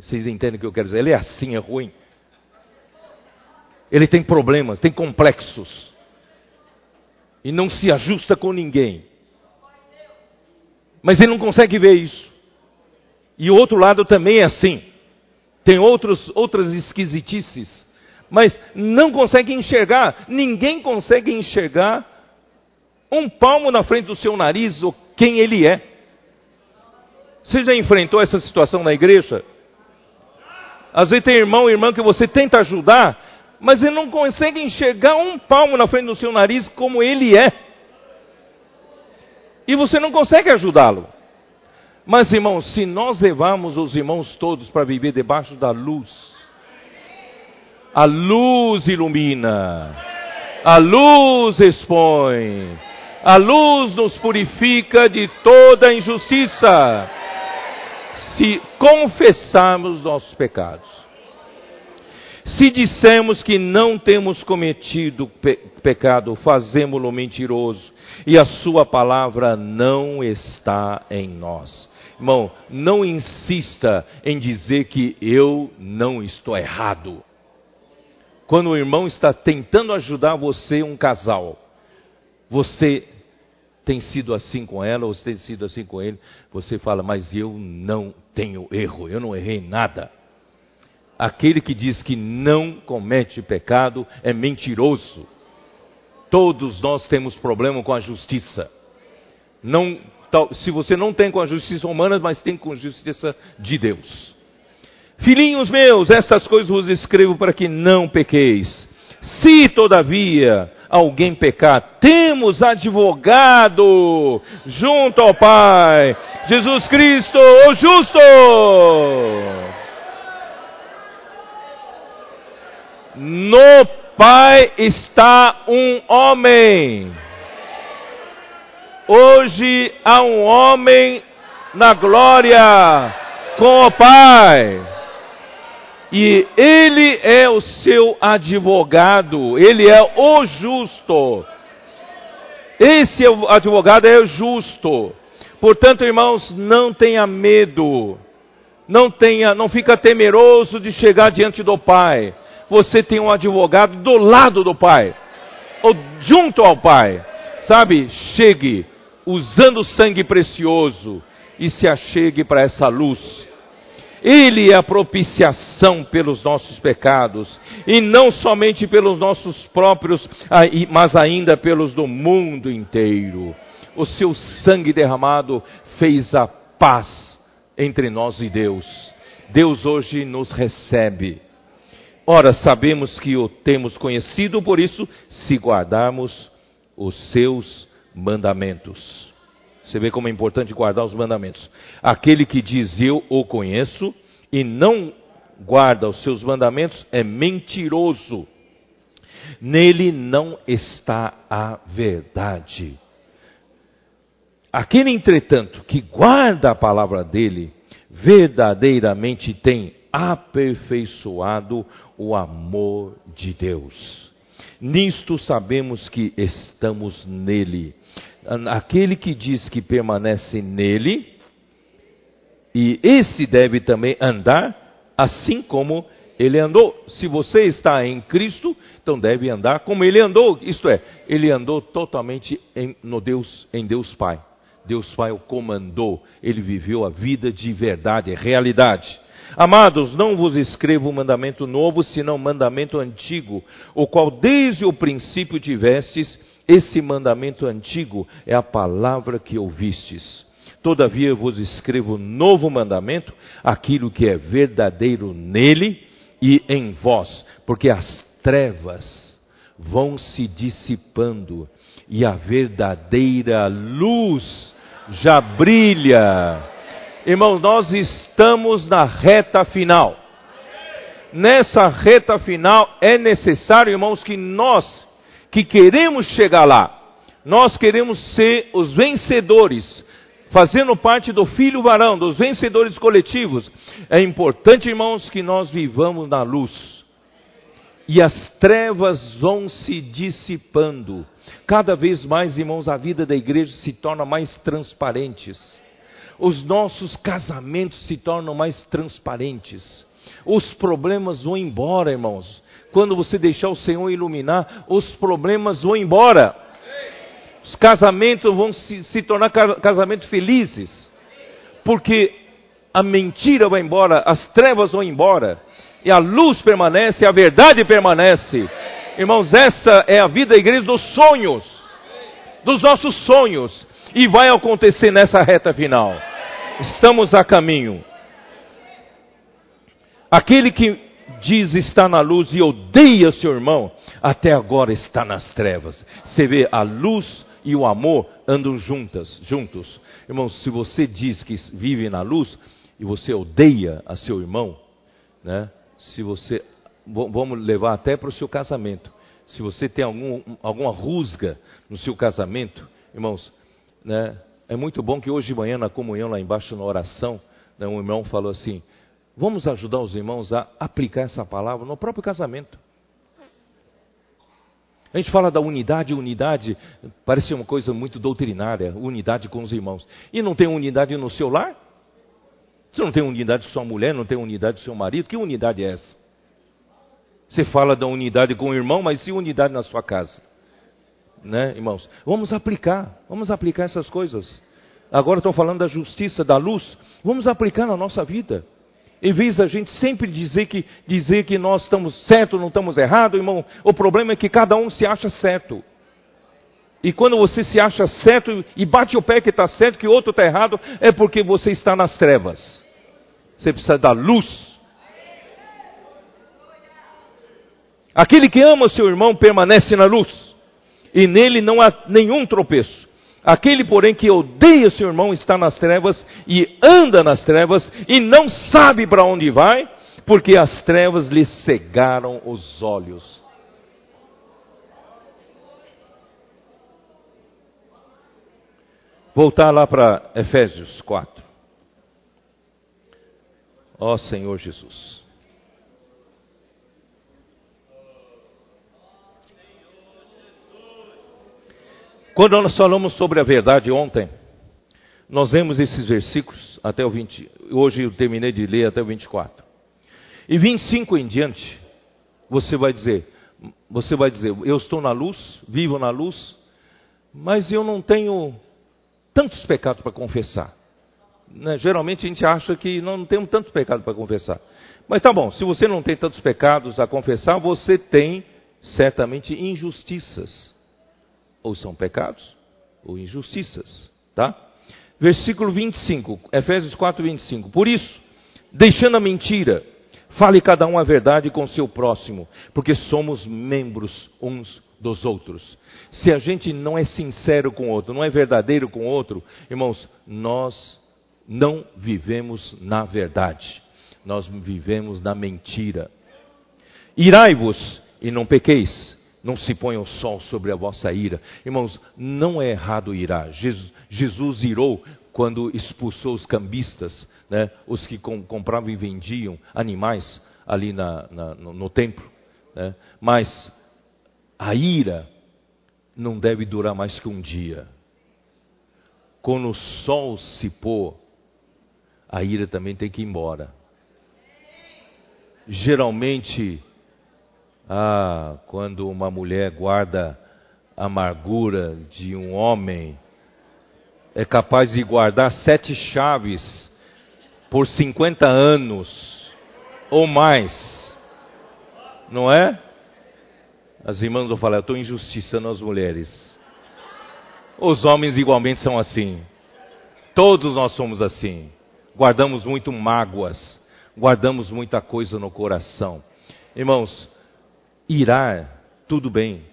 Vocês entendem o que eu quero dizer? Ele é assim, é ruim. Ele tem problemas, tem complexos. E não se ajusta com ninguém. Mas ele não consegue ver isso. E o outro lado também é assim. Tem outros, outras esquisitices. Mas não consegue enxergar. Ninguém consegue enxergar um palmo na frente do seu nariz ou quem ele é. Você já enfrentou essa situação na igreja? Às vezes tem irmão e irmã que você tenta ajudar, mas ele não consegue enxergar um palmo na frente do seu nariz como ele é. E você não consegue ajudá-lo. Mas, irmãos, se nós levarmos os irmãos todos para viver debaixo da luz, a luz ilumina, a luz expõe, a luz nos purifica de toda injustiça se confessarmos nossos pecados. Se dissermos que não temos cometido pe pecado, fazemos-lo mentiroso, e a sua palavra não está em nós. Irmão, não insista em dizer que eu não estou errado. Quando o irmão está tentando ajudar você, um casal, você tem sido assim com ela ou tem sido assim com ele, você fala, mas eu não tenho erro, eu não errei nada. Aquele que diz que não comete pecado é mentiroso. Todos nós temos problema com a justiça. Não, se você não tem com a justiça humana, mas tem com a justiça de Deus. Filhinhos meus, estas coisas vos escrevo para que não pequeis. Se, todavia, alguém pecar, temos advogado junto ao Pai, Jesus Cristo, o justo. No Pai está um homem. Hoje há um homem na glória com o Pai. E ele é o seu advogado, ele é o justo. Esse advogado é o justo. Portanto, irmãos, não tenha medo. Não tenha, não fica temeroso de chegar diante do Pai. Você tem um advogado do lado do Pai, ou junto ao Pai. Sabe? Chegue usando sangue precioso e se achegue para essa luz ele é a propiciação pelos nossos pecados, e não somente pelos nossos próprios, mas ainda pelos do mundo inteiro. O seu sangue derramado fez a paz entre nós e Deus. Deus hoje nos recebe. Ora, sabemos que o temos conhecido, por isso, se guardarmos os seus mandamentos. Você vê como é importante guardar os mandamentos. Aquele que diz eu o conheço e não guarda os seus mandamentos é mentiroso. Nele não está a verdade. Aquele, entretanto, que guarda a palavra dele, verdadeiramente tem aperfeiçoado o amor de Deus. Nisto sabemos que estamos nele aquele que diz que permanece nele, e esse deve também andar assim como ele andou. Se você está em Cristo, então deve andar como ele andou. Isto é, ele andou totalmente em, no Deus, em Deus Pai. Deus Pai o comandou. Ele viveu a vida de verdade, realidade. Amados, não vos escrevo um mandamento novo, senão um mandamento antigo, o qual desde o princípio tivestes, esse mandamento antigo é a palavra que ouvistes. Todavia vos escrevo novo mandamento, aquilo que é verdadeiro nele e em vós, porque as trevas vão se dissipando e a verdadeira luz já brilha. Irmãos, nós estamos na reta final. Nessa reta final é necessário, irmãos, que nós que queremos chegar lá, nós queremos ser os vencedores, fazendo parte do filho varão, dos vencedores coletivos. É importante, irmãos, que nós vivamos na luz e as trevas vão se dissipando. Cada vez mais, irmãos, a vida da igreja se torna mais transparentes. Os nossos casamentos se tornam mais transparentes. Os problemas vão embora, irmãos. Quando você deixar o Senhor iluminar, os problemas vão embora. Os casamentos vão se, se tornar casamentos felizes. Porque a mentira vai embora, as trevas vão embora e a luz permanece, a verdade permanece. Irmãos, essa é a vida da igreja dos sonhos, dos nossos sonhos, e vai acontecer nessa reta final. Estamos a caminho. Aquele que diz estar na luz e odeia seu irmão, até agora está nas trevas. Você vê, a luz e o amor andam juntas, juntos. Irmãos, se você diz que vive na luz e você odeia a seu irmão, né? se você. Vamos levar até para o seu casamento. Se você tem algum, alguma rusga no seu casamento, irmãos, né, é muito bom que hoje de manhã na comunhão lá embaixo na oração, né, um irmão falou assim: vamos ajudar os irmãos a aplicar essa palavra no próprio casamento. A gente fala da unidade, unidade parece uma coisa muito doutrinária, unidade com os irmãos. E não tem unidade no seu lar? Você não tem unidade com sua mulher, não tem unidade com seu marido? Que unidade é essa? Você fala da unidade com o irmão, mas e unidade na sua casa? Né, irmãos? Vamos aplicar, vamos aplicar essas coisas. Agora estou falando da justiça, da luz. Vamos aplicar na nossa vida. Em vez da gente sempre dizer que, dizer que nós estamos certo, não estamos errado, irmão, o problema é que cada um se acha certo. E quando você se acha certo e bate o pé que está certo, que o outro está errado, é porque você está nas trevas. Você precisa da luz. Aquele que ama o seu irmão permanece na luz, e nele não há nenhum tropeço. Aquele, porém, que odeia seu irmão está nas trevas e anda nas trevas e não sabe para onde vai, porque as trevas lhe cegaram os olhos. Voltar lá para Efésios 4. Ó Senhor Jesus. Quando nós falamos sobre a verdade ontem, nós vemos esses versículos até o 20. Hoje eu terminei de ler até o 24. E 25 em diante, você vai dizer, você vai dizer, eu estou na luz, vivo na luz, mas eu não tenho tantos pecados para confessar. Né? Geralmente a gente acha que não temos tantos pecados para confessar. Mas tá bom, se você não tem tantos pecados a confessar, você tem certamente injustiças. Ou são pecados, ou injustiças. Tá? Versículo 25, Efésios 4, 25. Por isso, deixando a mentira, fale cada um a verdade com o seu próximo, porque somos membros uns dos outros. Se a gente não é sincero com o outro, não é verdadeiro com o outro, irmãos, nós não vivemos na verdade, nós vivemos na mentira. Irai-vos e não pequeis, não se ponha o sol sobre a vossa ira. Irmãos, não é errado irar. Jesus, irou quando expulsou os cambistas, né, os que com, compravam e vendiam animais ali na, na, no, no, templo. Né, mas a ira não deve durar mais que um dia. Quando o sol se pôr, a ira também tem que ir embora. Geralmente, ah, quando uma mulher guarda a amargura de um homem, é capaz de guardar sete chaves por 50 anos. ou mais. Não é? As irmãs vão falar, eu estou injustiçando as mulheres. Os homens igualmente são assim. Todos nós somos assim. Guardamos muito mágoas, guardamos muita coisa no coração. Irmãos, irar, tudo bem,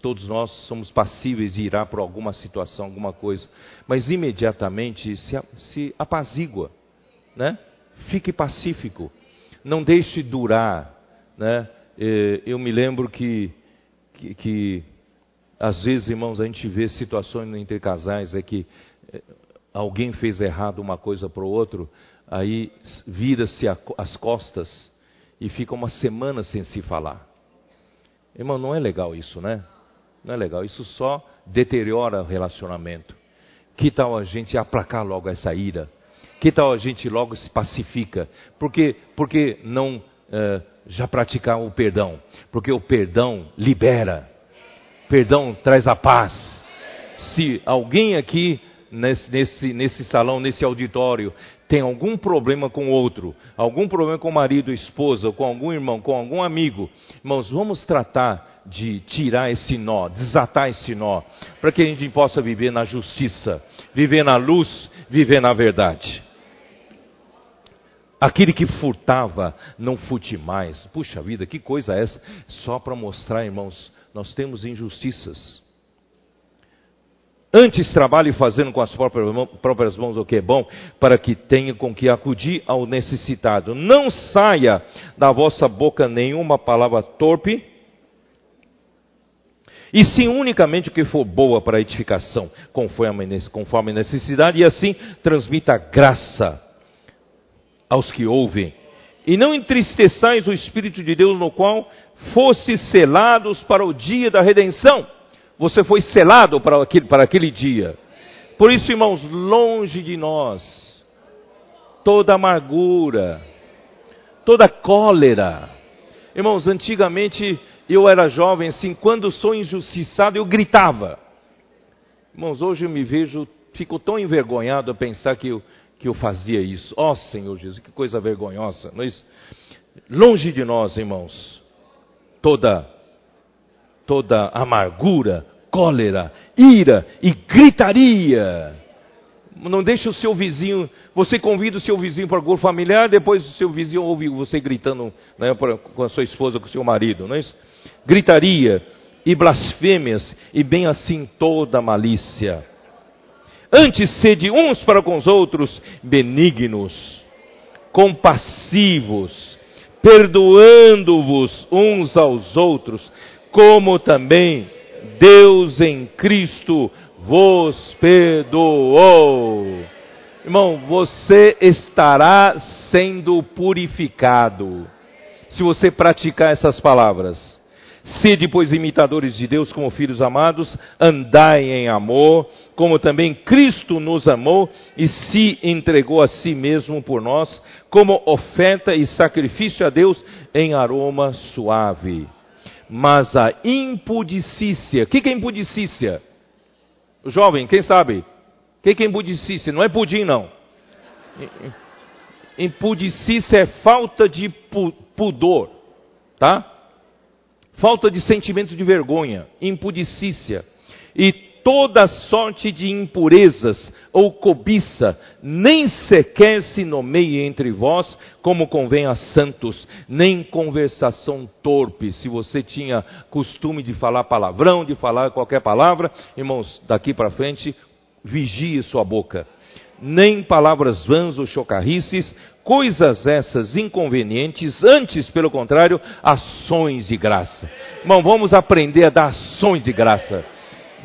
todos nós somos passíveis de irar por alguma situação, alguma coisa, mas imediatamente se, se apazigua, né? Fique pacífico, não deixe durar, né? Eu me lembro que que, que às vezes, irmãos, a gente vê situações entre casais é que é, alguém fez errado uma coisa para o outro, aí vira-se as costas e fica uma semana sem se falar. Irmão, não é legal isso, né? Não é legal. Isso só deteriora o relacionamento. Que tal a gente aplacar logo essa ira? Que tal a gente logo se pacifica? Porque, porque não uh, já praticar o perdão, porque o perdão libera, perdão traz a paz. Se alguém aqui nesse, nesse, nesse salão, nesse auditório, tem algum problema com outro, algum problema com o marido, esposa, com algum irmão, com algum amigo, irmãos, vamos tratar de tirar esse nó, desatar esse nó, para que a gente possa viver na justiça, viver na luz, viver na verdade. Aquele que furtava, não fute mais. Puxa vida, que coisa é essa? Só para mostrar, irmãos, nós temos injustiças. Antes trabalhe fazendo com as próprias mãos o que é bom, para que tenha com que acudir ao necessitado. Não saia da vossa boca nenhuma palavra torpe, e sim unicamente o que for boa para edificação, conforme a necessidade, e assim transmita graça aos que ouvem. E não entristeçais o Espírito de Deus, no qual fosse selados para o dia da redenção. Você foi selado para aquele, para aquele dia. Por isso, irmãos, longe de nós toda amargura, toda cólera. Irmãos, antigamente eu era jovem, assim, quando sou injustiçado, eu gritava. Irmãos, hoje eu me vejo, fico tão envergonhado a pensar que eu, que eu fazia isso. Ó oh, Senhor Jesus, que coisa vergonhosa. Nós, longe de nós, irmãos, toda, toda amargura, cólera, ira e gritaria. Não deixe o seu vizinho, você convida o seu vizinho para o familiar, depois o seu vizinho ouve você gritando né, com a sua esposa, com o seu marido, não é isso? Gritaria e blasfêmias, e bem assim toda malícia. Antes sede uns para com os outros benignos, compassivos, perdoando-vos uns aos outros, como também Deus em Cristo vos perdoou. Irmão, você estará sendo purificado se você praticar essas palavras. Sede, pois, imitadores de Deus como filhos amados, andai em amor, como também Cristo nos amou e se entregou a si mesmo por nós, como oferta e sacrifício a Deus em aroma suave. Mas a impudicícia, o que, que é impudicícia? Jovem, quem sabe? O que, que é impudicícia? Não é pudim, não. Impudicícia é falta de pudor, tá? falta de sentimento de vergonha, impudicícia e toda sorte de impurezas ou cobiça, nem sequer se nomeie entre vós, como convém a santos, nem conversação torpe. Se você tinha costume de falar palavrão, de falar qualquer palavra, irmãos, daqui para frente, vigie sua boca. Nem palavras vãs ou chocarrices, coisas essas inconvenientes, antes, pelo contrário, ações de graça. Irmão, vamos aprender a dar ações de graça.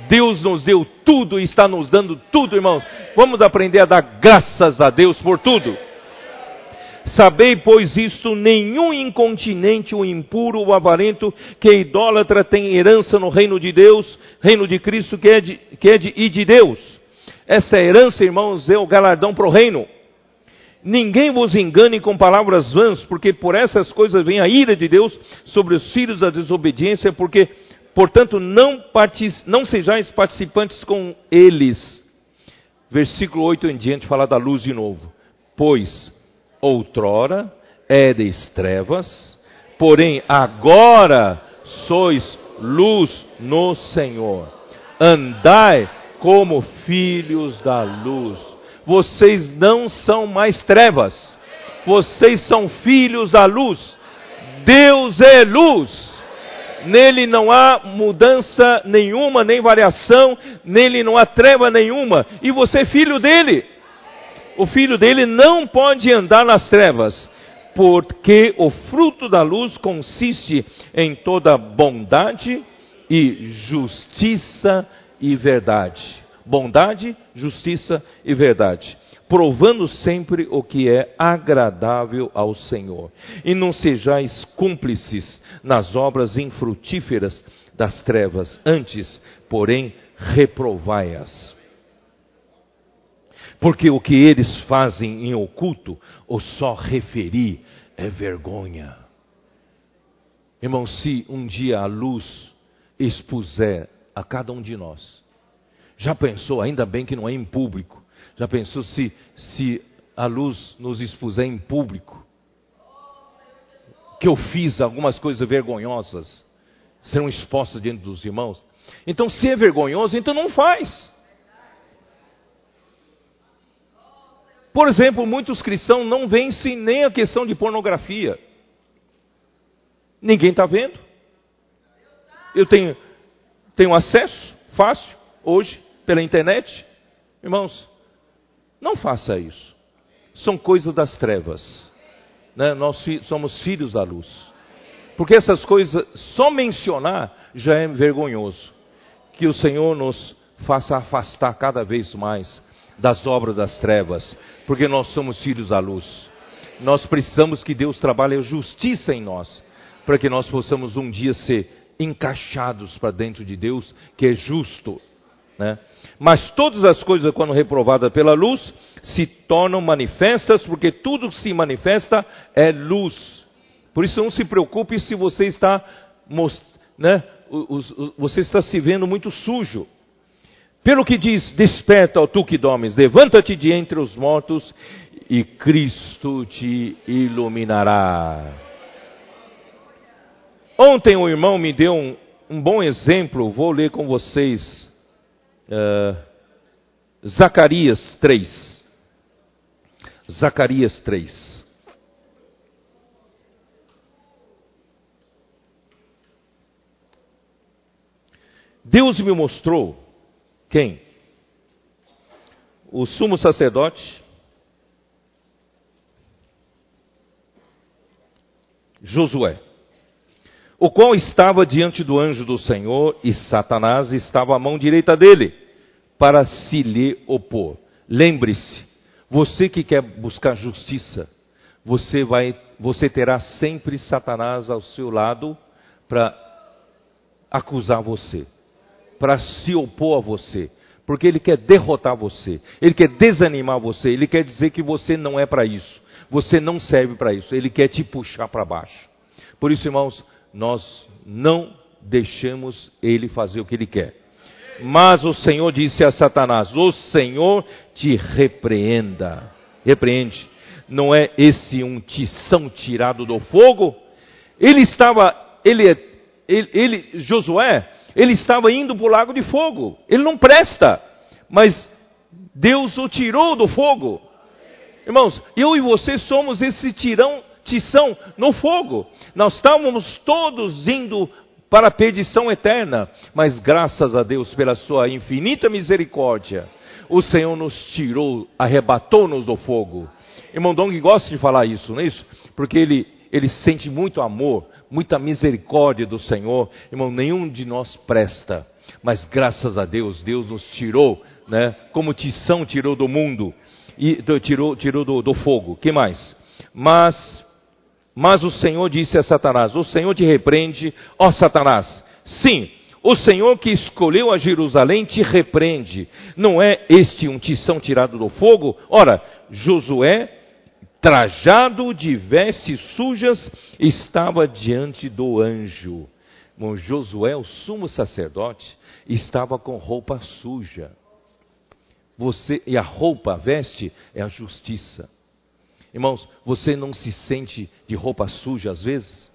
Deus nos deu tudo e está nos dando tudo, irmãos. Vamos aprender a dar graças a Deus por tudo. Sabei, pois, isto: nenhum incontinente, ou impuro, ou avarento, que é idólatra tem herança no reino de Deus, reino de Cristo, que é de, que é de, e de Deus. Essa herança, irmãos, é o galardão para o reino. Ninguém vos engane com palavras vãs, porque por essas coisas vem a ira de Deus sobre os filhos da desobediência, porque, portanto, não, não sejais participantes com eles. Versículo 8 em diante fala da luz de novo. Pois, outrora, eres trevas, porém agora sois luz no Senhor. Andai como filhos da luz. Vocês não são mais trevas, vocês são filhos da luz. Deus é luz. Nele não há mudança nenhuma, nem variação, nele não há treva nenhuma, e você é filho dele. O filho dele não pode andar nas trevas, porque o fruto da luz consiste em toda bondade e justiça e verdade. Bondade, justiça e verdade. Provando sempre o que é agradável ao Senhor. E não sejais cúmplices nas obras infrutíferas das trevas, antes, porém, reprovai-as. Porque o que eles fazem em oculto, ou só referi, é vergonha. Irmão, se um dia a luz expuser a cada um de nós, já pensou, ainda bem que não é em público, já pensou se, se a luz nos expuser em público? Que eu fiz algumas coisas vergonhosas, serão expostas diante dos irmãos? Então, se é vergonhoso, então não faz. Por exemplo, muitos cristãos não vencem nem a questão de pornografia. Ninguém está vendo. Eu tenho, tenho acesso fácil hoje pela internet. Irmãos, não faça isso. São coisas das trevas. Né? Nós somos filhos da luz. Porque essas coisas, só mencionar já é vergonhoso. Que o Senhor nos faça afastar cada vez mais das obras das trevas, porque nós somos filhos da luz. Nós precisamos que Deus trabalhe a justiça em nós, para que nós possamos um dia ser encaixados para dentro de Deus, que é justo. Né? Mas todas as coisas, quando reprovadas pela luz, se tornam manifestas, porque tudo que se manifesta é luz. Por isso, não se preocupe se você está, né, você está se vendo muito sujo. Pelo que diz: Desperta, ó tu que dormes, levanta-te de entre os mortos e Cristo te iluminará. Ontem o irmão me deu um, um bom exemplo, vou ler com vocês. Uh, Zacarias 3. Zacarias 3. Deus me mostrou quem? O sumo sacerdote, Josué, o qual estava diante do anjo do Senhor e Satanás estava à mão direita dele para se lhe opor. Lembre-se, você que quer buscar justiça, você vai, você terá sempre Satanás ao seu lado para acusar você para se opor a você, porque ele quer derrotar você, ele quer desanimar você, ele quer dizer que você não é para isso, você não serve para isso, ele quer te puxar para baixo. Por isso, irmãos, nós não deixamos ele fazer o que ele quer. Mas o Senhor disse a Satanás: O Senhor te repreenda. Repreende. Não é esse um tição tirado do fogo? Ele estava, ele, ele, ele Josué, ele estava indo para o lago de fogo. Ele não presta, mas Deus o tirou do fogo. Irmãos, eu e você somos esse tirão, tição no fogo. Nós estávamos todos indo para a perdição eterna, mas graças a Deus pela sua infinita misericórdia, o Senhor nos tirou, arrebatou-nos do fogo. Irmão Dong gosta de falar isso, não é isso? Porque ele, ele sente muito amor muita misericórdia do Senhor. Irmão, nenhum de nós presta, mas graças a Deus, Deus nos tirou, né? Como Tição tirou do mundo e tirou, tirou do, do fogo. Que mais? Mas, mas o Senhor disse a Satanás: O Senhor te repreende, ó Satanás. Sim, o Senhor que escolheu a Jerusalém te repreende. Não é este um tição tirado do fogo? Ora, Josué trajado de vestes sujas, estava diante do anjo. Bom, Josué, o sumo sacerdote, estava com roupa suja. Você e a roupa, a veste é a justiça. Irmãos, você não se sente de roupa suja às vezes?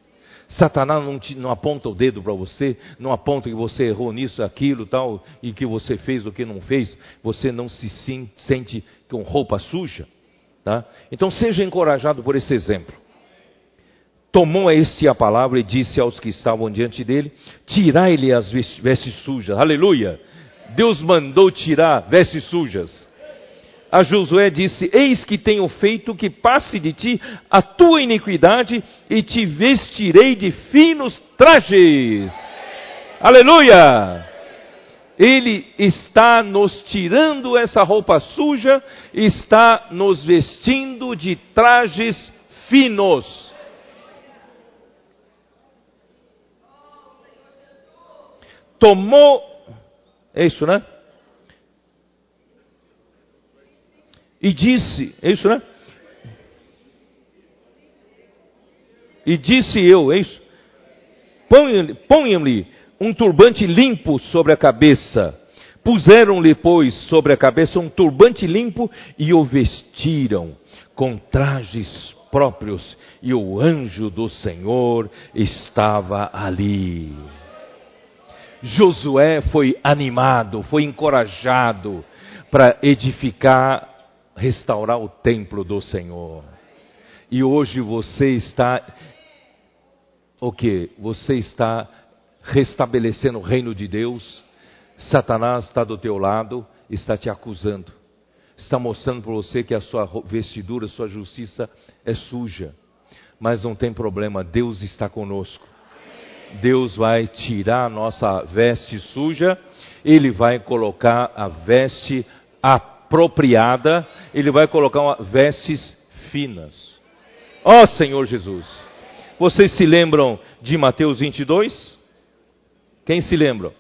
Satanás não, te, não aponta o dedo para você, não aponta que você errou nisso, aquilo, tal, e que você fez o que não fez. Você não se sente com roupa suja, tá? Então seja encorajado por esse exemplo. Tomou este a palavra e disse aos que estavam diante dele: Tirai-lhe as vestes sujas. Aleluia! Deus mandou tirar vestes sujas a Josué disse: Eis que tenho feito que passe de ti a tua iniquidade e te vestirei de finos trajes. Aleluia! Ele está nos tirando essa roupa suja, está nos vestindo de trajes finos. Tomou, é isso, né? E disse, é isso, né? E disse eu, é isso? Ponham-lhe um turbante limpo sobre a cabeça. Puseram-lhe, pois, sobre a cabeça um turbante limpo e o vestiram com trajes próprios. E o anjo do Senhor estava ali. Josué foi animado, foi encorajado para edificar restaurar o templo do Senhor. E hoje você está o que? Você está restabelecendo o reino de Deus. Satanás está do teu lado, está te acusando. Está mostrando para você que a sua vestidura, a sua justiça é suja. Mas não tem problema, Deus está conosco. Deus vai tirar a nossa veste suja, Ele vai colocar a veste a apropriada, ele vai colocar uma, vestes finas. Ó oh, Senhor Jesus! Vocês se lembram de Mateus 22? Quem se lembra?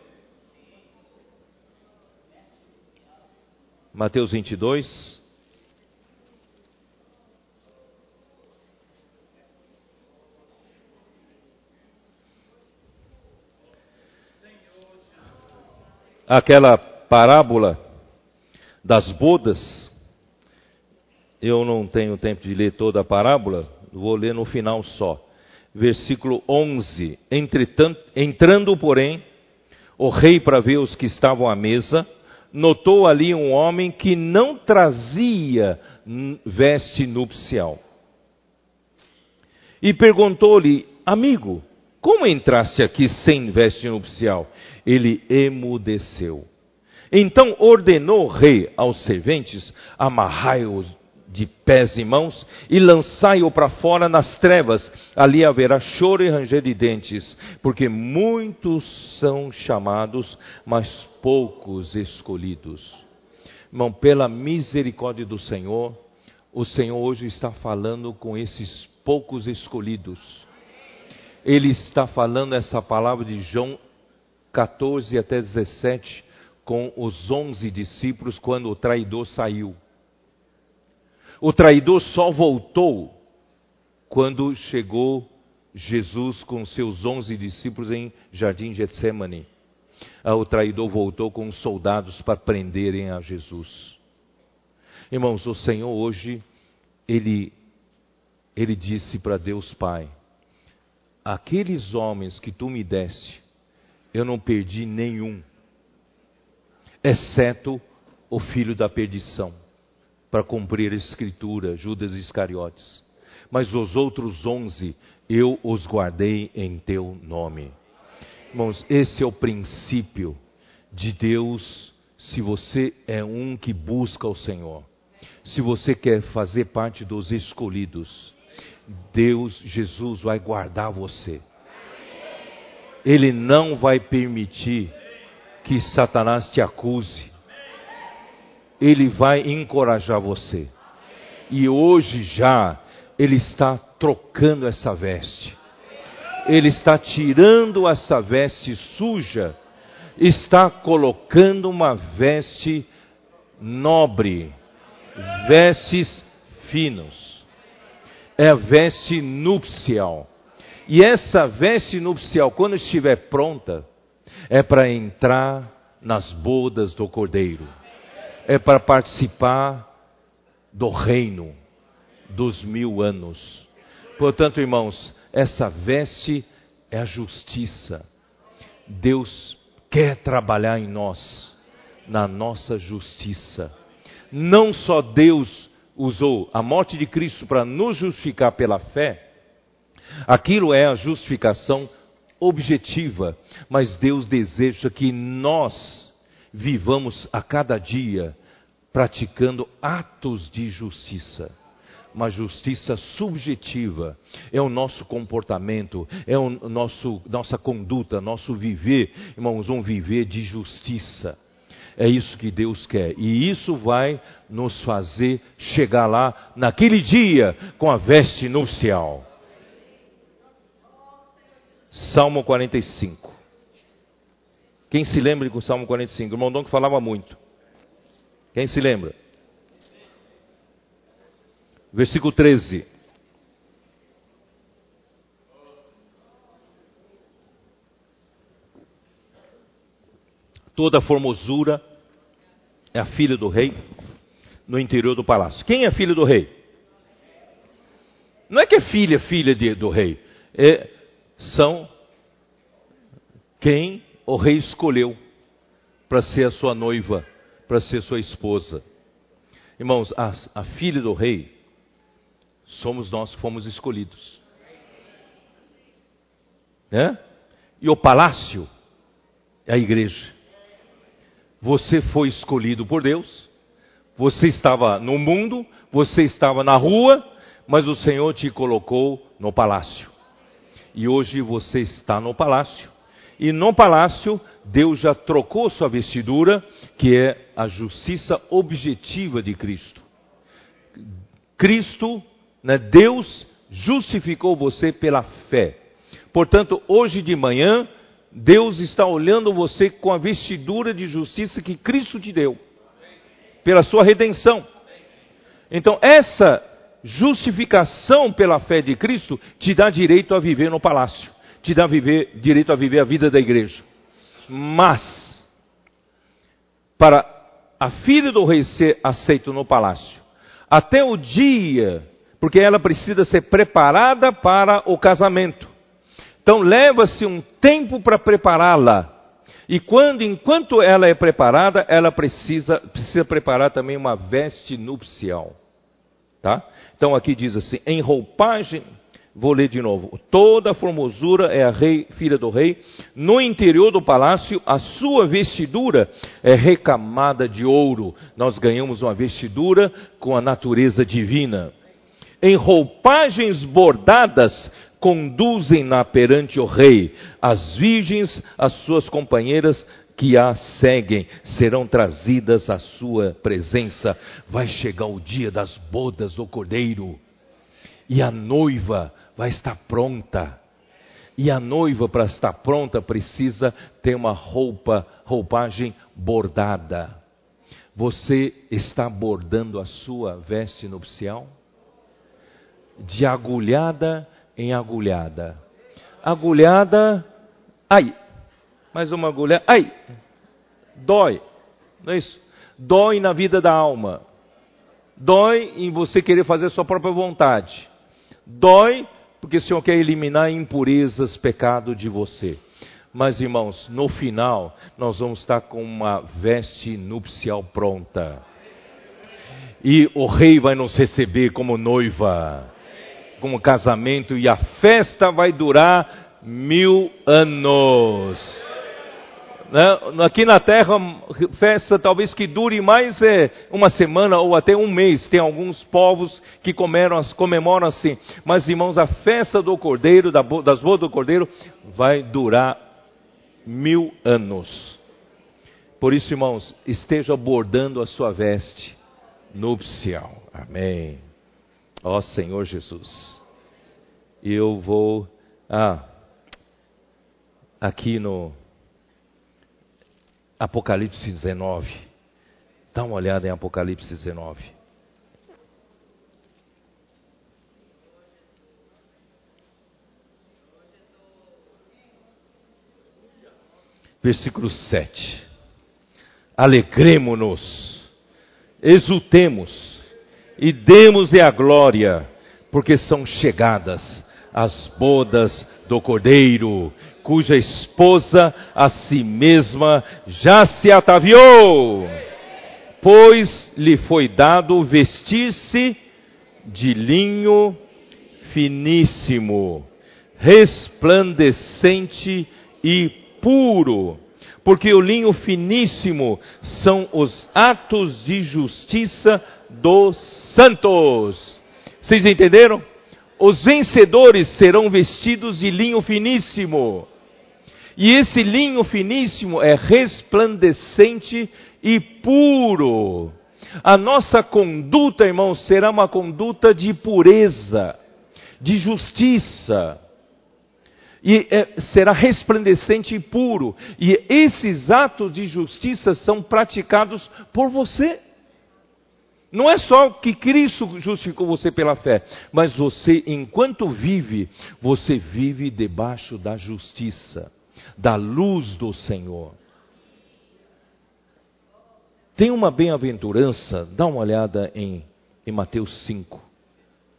Mateus 22. Aquela parábola das bodas, eu não tenho tempo de ler toda a parábola, vou ler no final só. Versículo 11: Entretanto, entrando, porém, o rei para ver os que estavam à mesa, notou ali um homem que não trazia veste nupcial. E perguntou-lhe, amigo, como entraste aqui sem veste nupcial? Ele emudeceu. Então ordenou o rei aos serventes: amarrai-os de pés e mãos e lançai-o para fora nas trevas. Ali haverá choro e ranger de dentes, porque muitos são chamados, mas poucos escolhidos. Irmão, pela misericórdia do Senhor, o Senhor hoje está falando com esses poucos escolhidos. Ele está falando essa palavra de João 14 até 17 com os onze discípulos quando o traidor saiu. O traidor só voltou quando chegou Jesus com seus onze discípulos em Jardim Getsemane. Ah, o traidor voltou com os soldados para prenderem a Jesus. Irmãos, o Senhor hoje, Ele, Ele disse para Deus Pai: Aqueles homens que tu me deste, eu não perdi nenhum exceto o filho da perdição, para cumprir a escritura, Judas Iscariotes. Mas os outros onze eu os guardei em teu nome. Irmãos, esse é o princípio de Deus, se você é um que busca o Senhor, se você quer fazer parte dos escolhidos, Deus, Jesus vai guardar você. Ele não vai permitir que Satanás te acuse. Ele vai encorajar você. E hoje já ele está trocando essa veste. Ele está tirando essa veste suja, está colocando uma veste nobre, vestes finos. É a veste nupcial. E essa veste nupcial, quando estiver pronta, é para entrar nas bodas do Cordeiro, é para participar do reino, dos mil anos. Portanto, irmãos, essa veste é a justiça. Deus quer trabalhar em nós, na nossa justiça. Não só Deus usou a morte de Cristo para nos justificar pela fé, aquilo é a justificação objetiva, mas Deus deseja que nós vivamos a cada dia praticando atos de justiça. Uma justiça subjetiva é o nosso comportamento, é o nosso nossa conduta, nosso viver, irmãos, um viver de justiça. É isso que Deus quer. E isso vai nos fazer chegar lá naquele dia com a veste nupcial. Salmo 45. Quem se lembra com o Salmo 45? O irmão que falava muito. Quem se lembra? Versículo 13. Toda formosura é a filha do rei no interior do palácio. Quem é filha do rei? Não é que é filha, filha de, do rei. É, são quem o rei escolheu para ser a sua noiva, para ser sua esposa. Irmãos, a, a filha do rei somos nós que fomos escolhidos. Né? E o palácio é a igreja. Você foi escolhido por Deus, você estava no mundo, você estava na rua, mas o Senhor te colocou no palácio. E hoje você está no palácio. E no palácio, Deus já trocou sua vestidura, que é a justiça objetiva de Cristo. Cristo, né, Deus justificou você pela fé. Portanto, hoje de manhã, Deus está olhando você com a vestidura de justiça que Cristo te deu, pela sua redenção. Então, essa justificação pela fé de Cristo te dá direito a viver no palácio, te dá viver, direito a viver a vida da igreja. Mas, para a filha do rei ser aceita no palácio, até o dia, porque ela precisa ser preparada para o casamento. Então leva-se um tempo para prepará-la. E quando, enquanto ela é preparada, ela precisa, precisa preparar também uma veste nupcial. Tá? Então aqui diz assim: em roupagem, vou ler de novo. Toda a formosura é a rei, filha do rei. No interior do palácio, a sua vestidura é recamada de ouro. Nós ganhamos uma vestidura com a natureza divina. Em roupagens bordadas, conduzem-na perante o rei. As virgens, as suas companheiras, que a seguem serão trazidas à sua presença. Vai chegar o dia das bodas do cordeiro e a noiva vai estar pronta. E a noiva, para estar pronta, precisa ter uma roupa, roupagem bordada. Você está bordando a sua veste nupcial? De agulhada em agulhada. Agulhada, ai, mais uma agulha, ai, dói, não é isso? Dói na vida da alma, dói em você querer fazer sua própria vontade, dói porque o Senhor quer eliminar impurezas, pecado de você. Mas irmãos, no final, nós vamos estar com uma veste nupcial pronta. E o rei vai nos receber como noiva, como casamento, e a festa vai durar mil anos. Né? Aqui na terra, festa talvez que dure mais é, uma semana ou até um mês. Tem alguns povos que comemoram, comemoram assim. Mas, irmãos, a festa do cordeiro, das bodas do cordeiro, vai durar mil anos. Por isso, irmãos, esteja bordando a sua veste nupcial. Amém. Ó Senhor Jesus. Eu vou. Ah, aqui no Apocalipse 19. Dá uma olhada em Apocalipse 19. Versículo 7. Alegremos-nos, exultemos e demos-lhe a glória, porque são chegadas as bodas do Cordeiro, cuja esposa a si mesma já se ataviou, pois lhe foi dado vestir-se de linho finíssimo, resplandecente e puro, porque o linho finíssimo são os atos de justiça dos santos. Vocês entenderam? Os vencedores serão vestidos de linho finíssimo. E esse linho finíssimo é resplandecente e puro. A nossa conduta, irmãos, será uma conduta de pureza, de justiça. E é, será resplandecente e puro. E esses atos de justiça são praticados por você. Não é só que Cristo justificou você pela fé, mas você, enquanto vive, você vive debaixo da justiça, da luz do Senhor. Tem uma bem-aventurança, dá uma olhada em, em Mateus 5.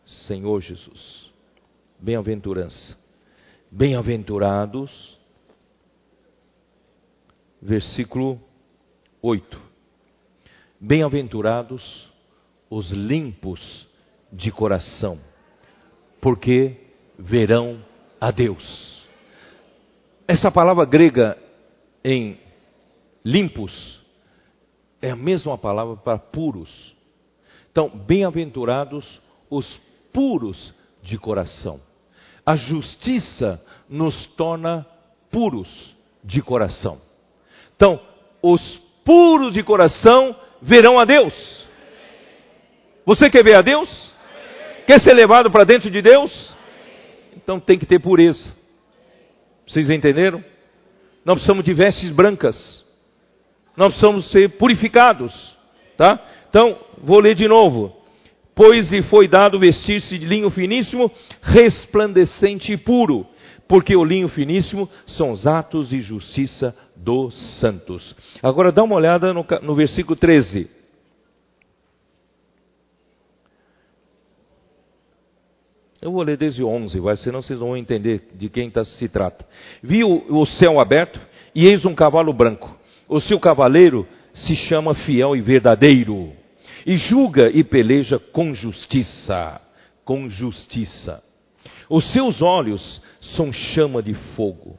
Senhor Jesus. Bem-aventurança. Bem-aventurados, versículo 8. Bem-aventurados os limpos de coração, porque verão a Deus. Essa palavra grega em limpos é a mesma palavra para puros. Então, bem-aventurados os puros de coração. A justiça nos torna puros de coração. Então, os puros de coração verão a Deus. Você quer ver a Deus? Quer ser levado para dentro de Deus? Então tem que ter pureza. Vocês entenderam? Nós precisamos de vestes brancas. Nós precisamos ser purificados. Tá? Então, vou ler de novo. Pois lhe foi dado vestir-se de linho finíssimo, resplandecente e puro, porque o linho finíssimo são os atos de justiça dos santos. Agora dá uma olhada no, no versículo 13. Eu vou ler desde 11, vai, senão vocês vão entender de quem tá, se trata. Vi o, o céu aberto e eis um cavalo branco. O seu cavaleiro se chama fiel e verdadeiro, e julga e peleja com justiça. Com justiça. Os seus olhos são chama de fogo.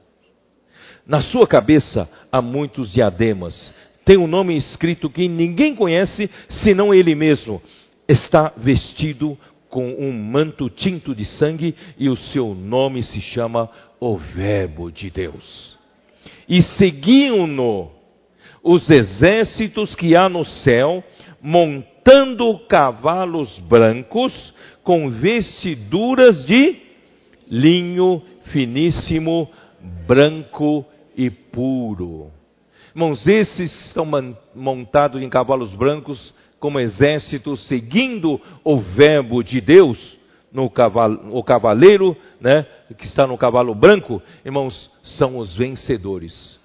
Na sua cabeça há muitos diademas. Tem um nome escrito que ninguém conhece senão ele mesmo. Está vestido com um manto tinto de sangue e o seu nome se chama o Verbo de Deus. E seguiam-no os exércitos que há no céu, montando cavalos brancos com vestiduras de linho finíssimo, branco e puro. Irmãos, esses estão montados em cavalos brancos como exército seguindo o verbo de Deus, no cavalo, o cavaleiro, né, que está no cavalo branco, irmãos, são os vencedores.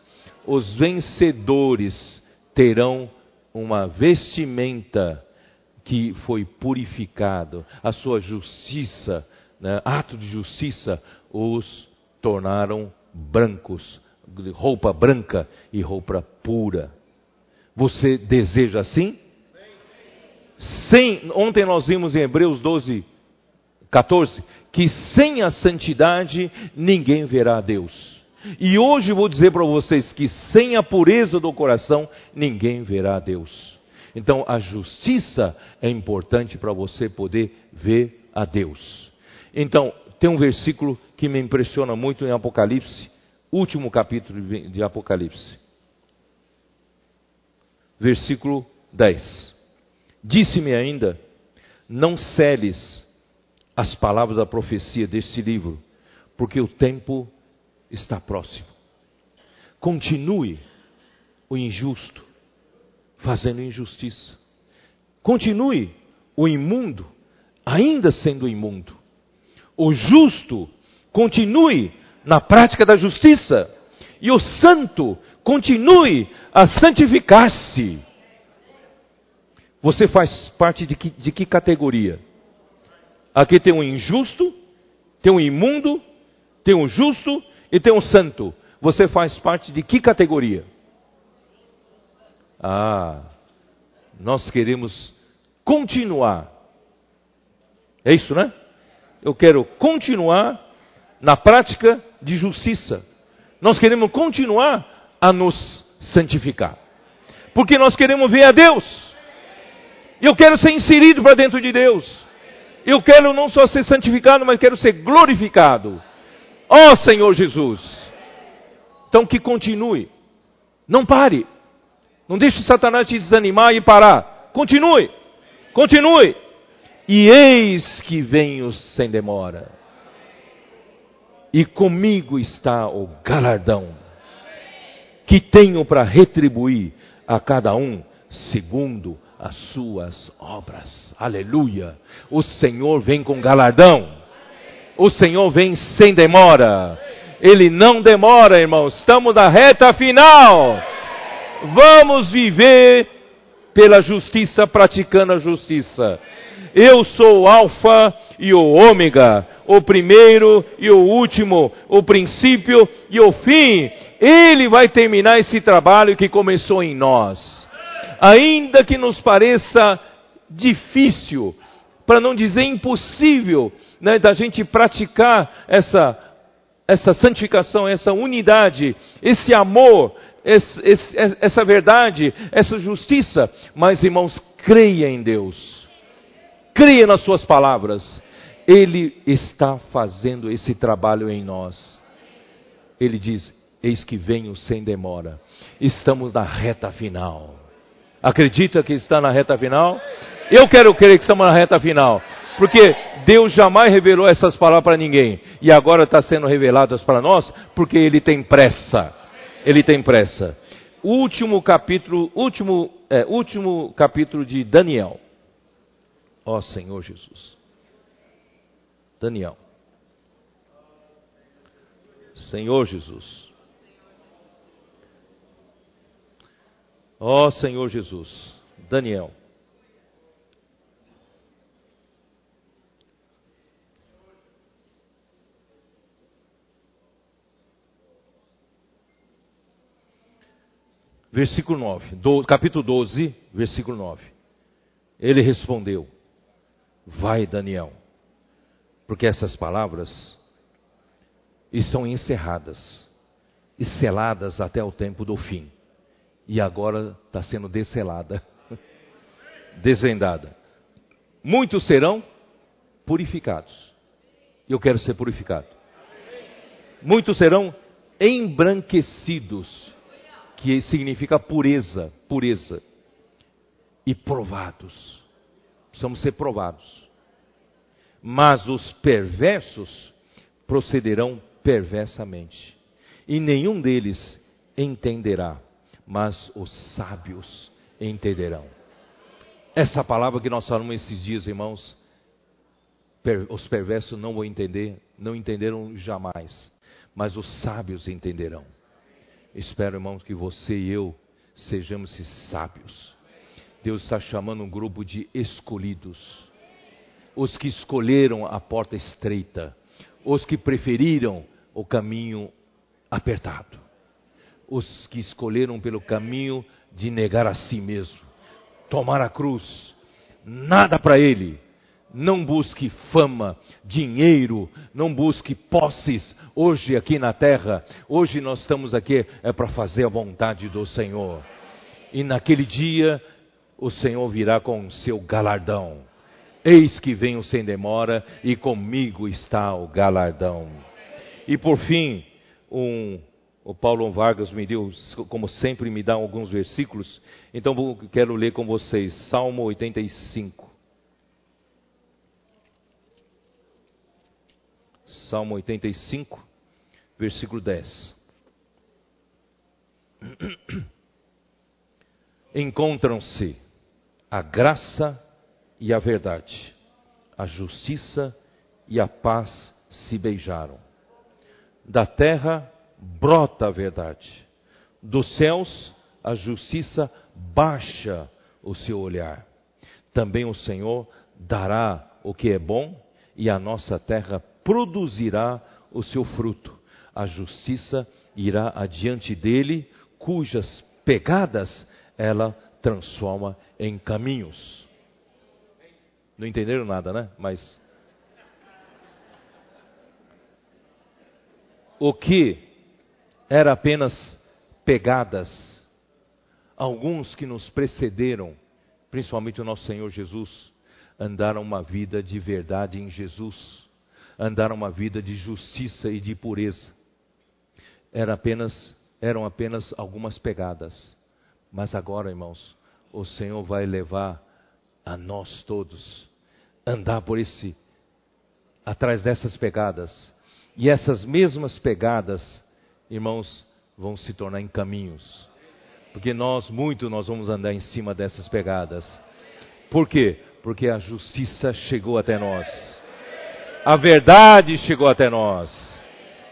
Os vencedores terão uma vestimenta que foi purificado, a sua justiça, né, ato de justiça, os tornaram brancos, roupa branca e roupa pura. Você deseja assim? Sem, ontem nós vimos em Hebreus 12, 14, que sem a santidade ninguém verá a Deus. E hoje vou dizer para vocês que sem a pureza do coração ninguém verá a Deus. Então a justiça é importante para você poder ver a Deus. Então, tem um versículo que me impressiona muito em Apocalipse, último capítulo de Apocalipse. Versículo 10. Disse-me ainda: Não celes as palavras da profecia deste livro, porque o tempo está próximo. Continue o injusto fazendo injustiça. Continue o imundo ainda sendo imundo. O justo continue na prática da justiça. E o santo continue a santificar-se Você faz parte de que, de que categoria? Aqui tem um injusto, tem um imundo, tem um justo e tem um santo. Você faz parte de que categoria? Ah, nós queremos continuar. É isso, né? Eu quero continuar na prática de justiça. Nós queremos continuar a nos santificar. Porque nós queremos ver a Deus. Eu quero ser inserido para dentro de Deus. Eu quero não só ser santificado, mas quero ser glorificado. Ó oh, Senhor Jesus. Então que continue. Não pare. Não deixe Satanás te desanimar e parar. Continue. Continue. E eis que venho sem demora. E comigo está o galardão que tenho para retribuir a cada um segundo as suas obras. Aleluia. O Senhor vem com galardão. O Senhor vem sem demora. Ele não demora, irmãos. Estamos na reta final. Vamos viver pela justiça, praticando a justiça. Eu sou o Alfa e o Ômega, o primeiro e o último, o princípio e o fim. Ele vai terminar esse trabalho que começou em nós ainda que nos pareça difícil, para não dizer impossível, né, da gente praticar essa, essa santificação, essa unidade, esse amor, esse, esse, essa verdade, essa justiça. Mas, irmãos, creia em Deus, creia nas Suas palavras. Ele está fazendo esse trabalho em nós. Ele diz: Eis que venho sem demora. Estamos na reta final. Acredita que está na reta final? Eu quero crer que estamos na reta final. Porque Deus jamais revelou essas palavras para ninguém. E agora está sendo reveladas para nós, porque Ele tem pressa. Ele tem pressa. Último capítulo, último, é, último capítulo de Daniel. Ó oh, Senhor Jesus. Daniel. Senhor Jesus. Ó oh, Senhor Jesus. Daniel. Versículo 9, do, capítulo 12, versículo 9. Ele respondeu: Vai, Daniel, porque essas palavras estão encerradas e seladas até o tempo do fim e agora está sendo descelada, desvendada. Muitos serão purificados. Eu quero ser purificado. Muitos serão embranquecidos, que significa pureza, pureza. E provados. Precisamos ser provados. Mas os perversos procederão perversamente, e nenhum deles entenderá mas os sábios entenderão. Essa palavra que nós falamos esses dias, irmãos, os perversos não vão entender, não entenderam jamais, mas os sábios entenderão. Espero, irmãos, que você e eu sejamos sábios. Deus está chamando um grupo de escolhidos, os que escolheram a porta estreita, os que preferiram o caminho apertado os que escolheram pelo caminho de negar a si mesmo, tomar a cruz, nada para ele. Não busque fama, dinheiro, não busque posses hoje aqui na terra. Hoje nós estamos aqui é para fazer a vontade do Senhor. E naquele dia o Senhor virá com o seu galardão. Eis que venho sem demora e comigo está o galardão. E por fim, um o Paulo Vargas me deu, como sempre, me dá alguns versículos. Então quero ler com vocês Salmo 85. Salmo 85, versículo 10. Encontram-se a graça e a verdade, a justiça e a paz se beijaram. Da terra brota a verdade. Dos céus, a justiça baixa o seu olhar. também o Senhor dará o que é bom e a nossa terra produzirá o seu fruto. A justiça irá adiante dele, cujas pegadas ela transforma em caminhos. Não entenderam nada, né? Mas o que era apenas pegadas, alguns que nos precederam, principalmente o nosso Senhor Jesus, andaram uma vida de verdade em Jesus, andaram uma vida de justiça e de pureza. Era apenas, eram apenas algumas pegadas. Mas agora, irmãos, o Senhor vai levar a nós todos andar por esse atrás dessas pegadas. E essas mesmas pegadas, irmãos, vão se tornar em caminhos. Porque nós muito nós vamos andar em cima dessas pegadas. Por quê? Porque a justiça chegou até nós. A verdade chegou até nós.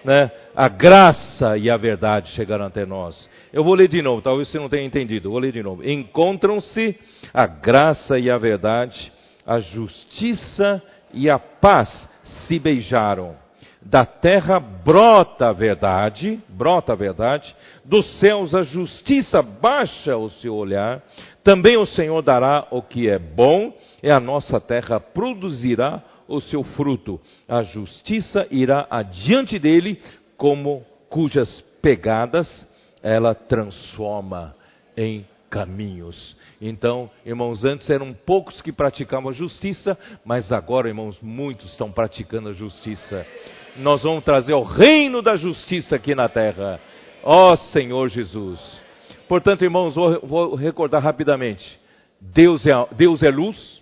Né? A graça e a verdade chegaram até nós. Eu vou ler de novo, talvez você não tenha entendido. Vou ler de novo. Encontram-se a graça e a verdade, a justiça e a paz se beijaram. Da terra brota a verdade, brota a verdade, dos céus a justiça baixa o seu olhar. Também o Senhor dará o que é bom, e a nossa terra produzirá o seu fruto. A justiça irá adiante dele, como cujas pegadas ela transforma em caminhos. Então, irmãos, antes eram poucos que praticavam a justiça, mas agora, irmãos, muitos estão praticando a justiça. Nós vamos trazer o reino da justiça aqui na terra. Ó Senhor Jesus. Portanto, irmãos, vou, vou recordar rapidamente. Deus é, Deus é luz.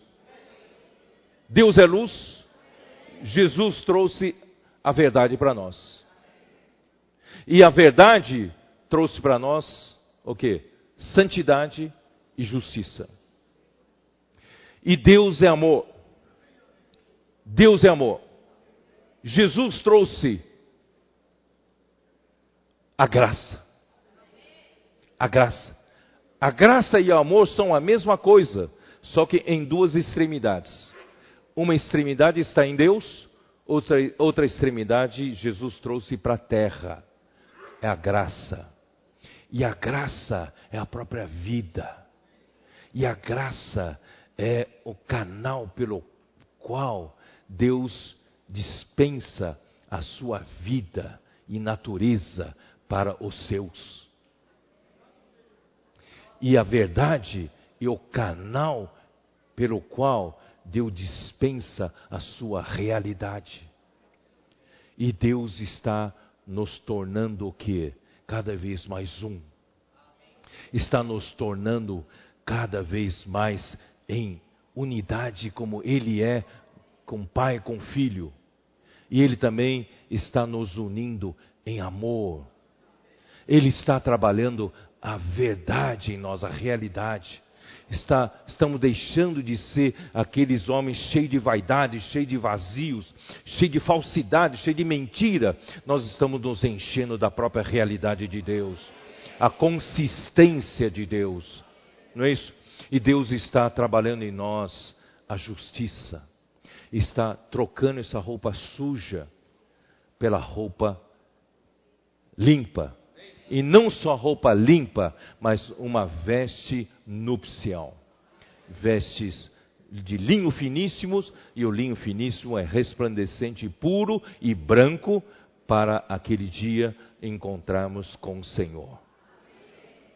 Deus é luz. Jesus trouxe a verdade para nós. E a verdade trouxe para nós o que? Santidade e justiça. E Deus é amor. Deus é amor. Jesus trouxe a graça. A graça. A graça e o amor são a mesma coisa, só que em duas extremidades. Uma extremidade está em Deus, outra, outra extremidade Jesus trouxe para a terra. É a graça. E a graça é a própria vida. E a graça é o canal pelo qual Deus dispensa a sua vida e natureza para os seus. E a verdade é o canal pelo qual Deus dispensa a sua realidade. E Deus está nos tornando o que? Cada vez mais um. Está nos tornando cada vez mais em unidade como Ele é com Pai, com Filho. E Ele também está nos unindo em amor. Ele está trabalhando a verdade em nós, a realidade. Está, estamos deixando de ser aqueles homens cheios de vaidade, cheios de vazios, cheios de falsidade, cheios de mentira. Nós estamos nos enchendo da própria realidade de Deus, a consistência de Deus, não é isso? E Deus está trabalhando em nós a justiça, está trocando essa roupa suja pela roupa limpa. E não só roupa limpa, mas uma veste nupcial. Vestes de linho finíssimos, e o linho finíssimo é resplandecente, puro e branco, para aquele dia encontrarmos com o Senhor.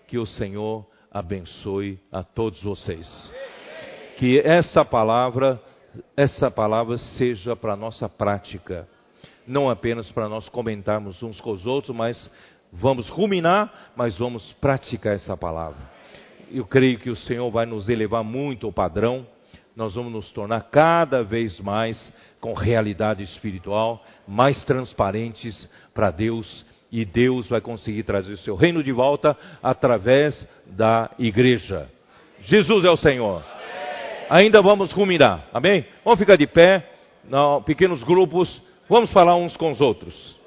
Que o Senhor abençoe a todos vocês. Que essa palavra essa palavra seja para nossa prática, não apenas para nós comentarmos uns com os outros, mas vamos ruminar, mas vamos praticar essa palavra. Eu creio que o Senhor vai nos elevar muito o padrão, nós vamos nos tornar cada vez mais com realidade espiritual, mais transparentes para Deus, e Deus vai conseguir trazer o seu reino de volta através da igreja. Jesus é o Senhor ainda vamos ruminar. Amém? Vamos ficar de pé, não, pequenos grupos, vamos falar uns com os outros.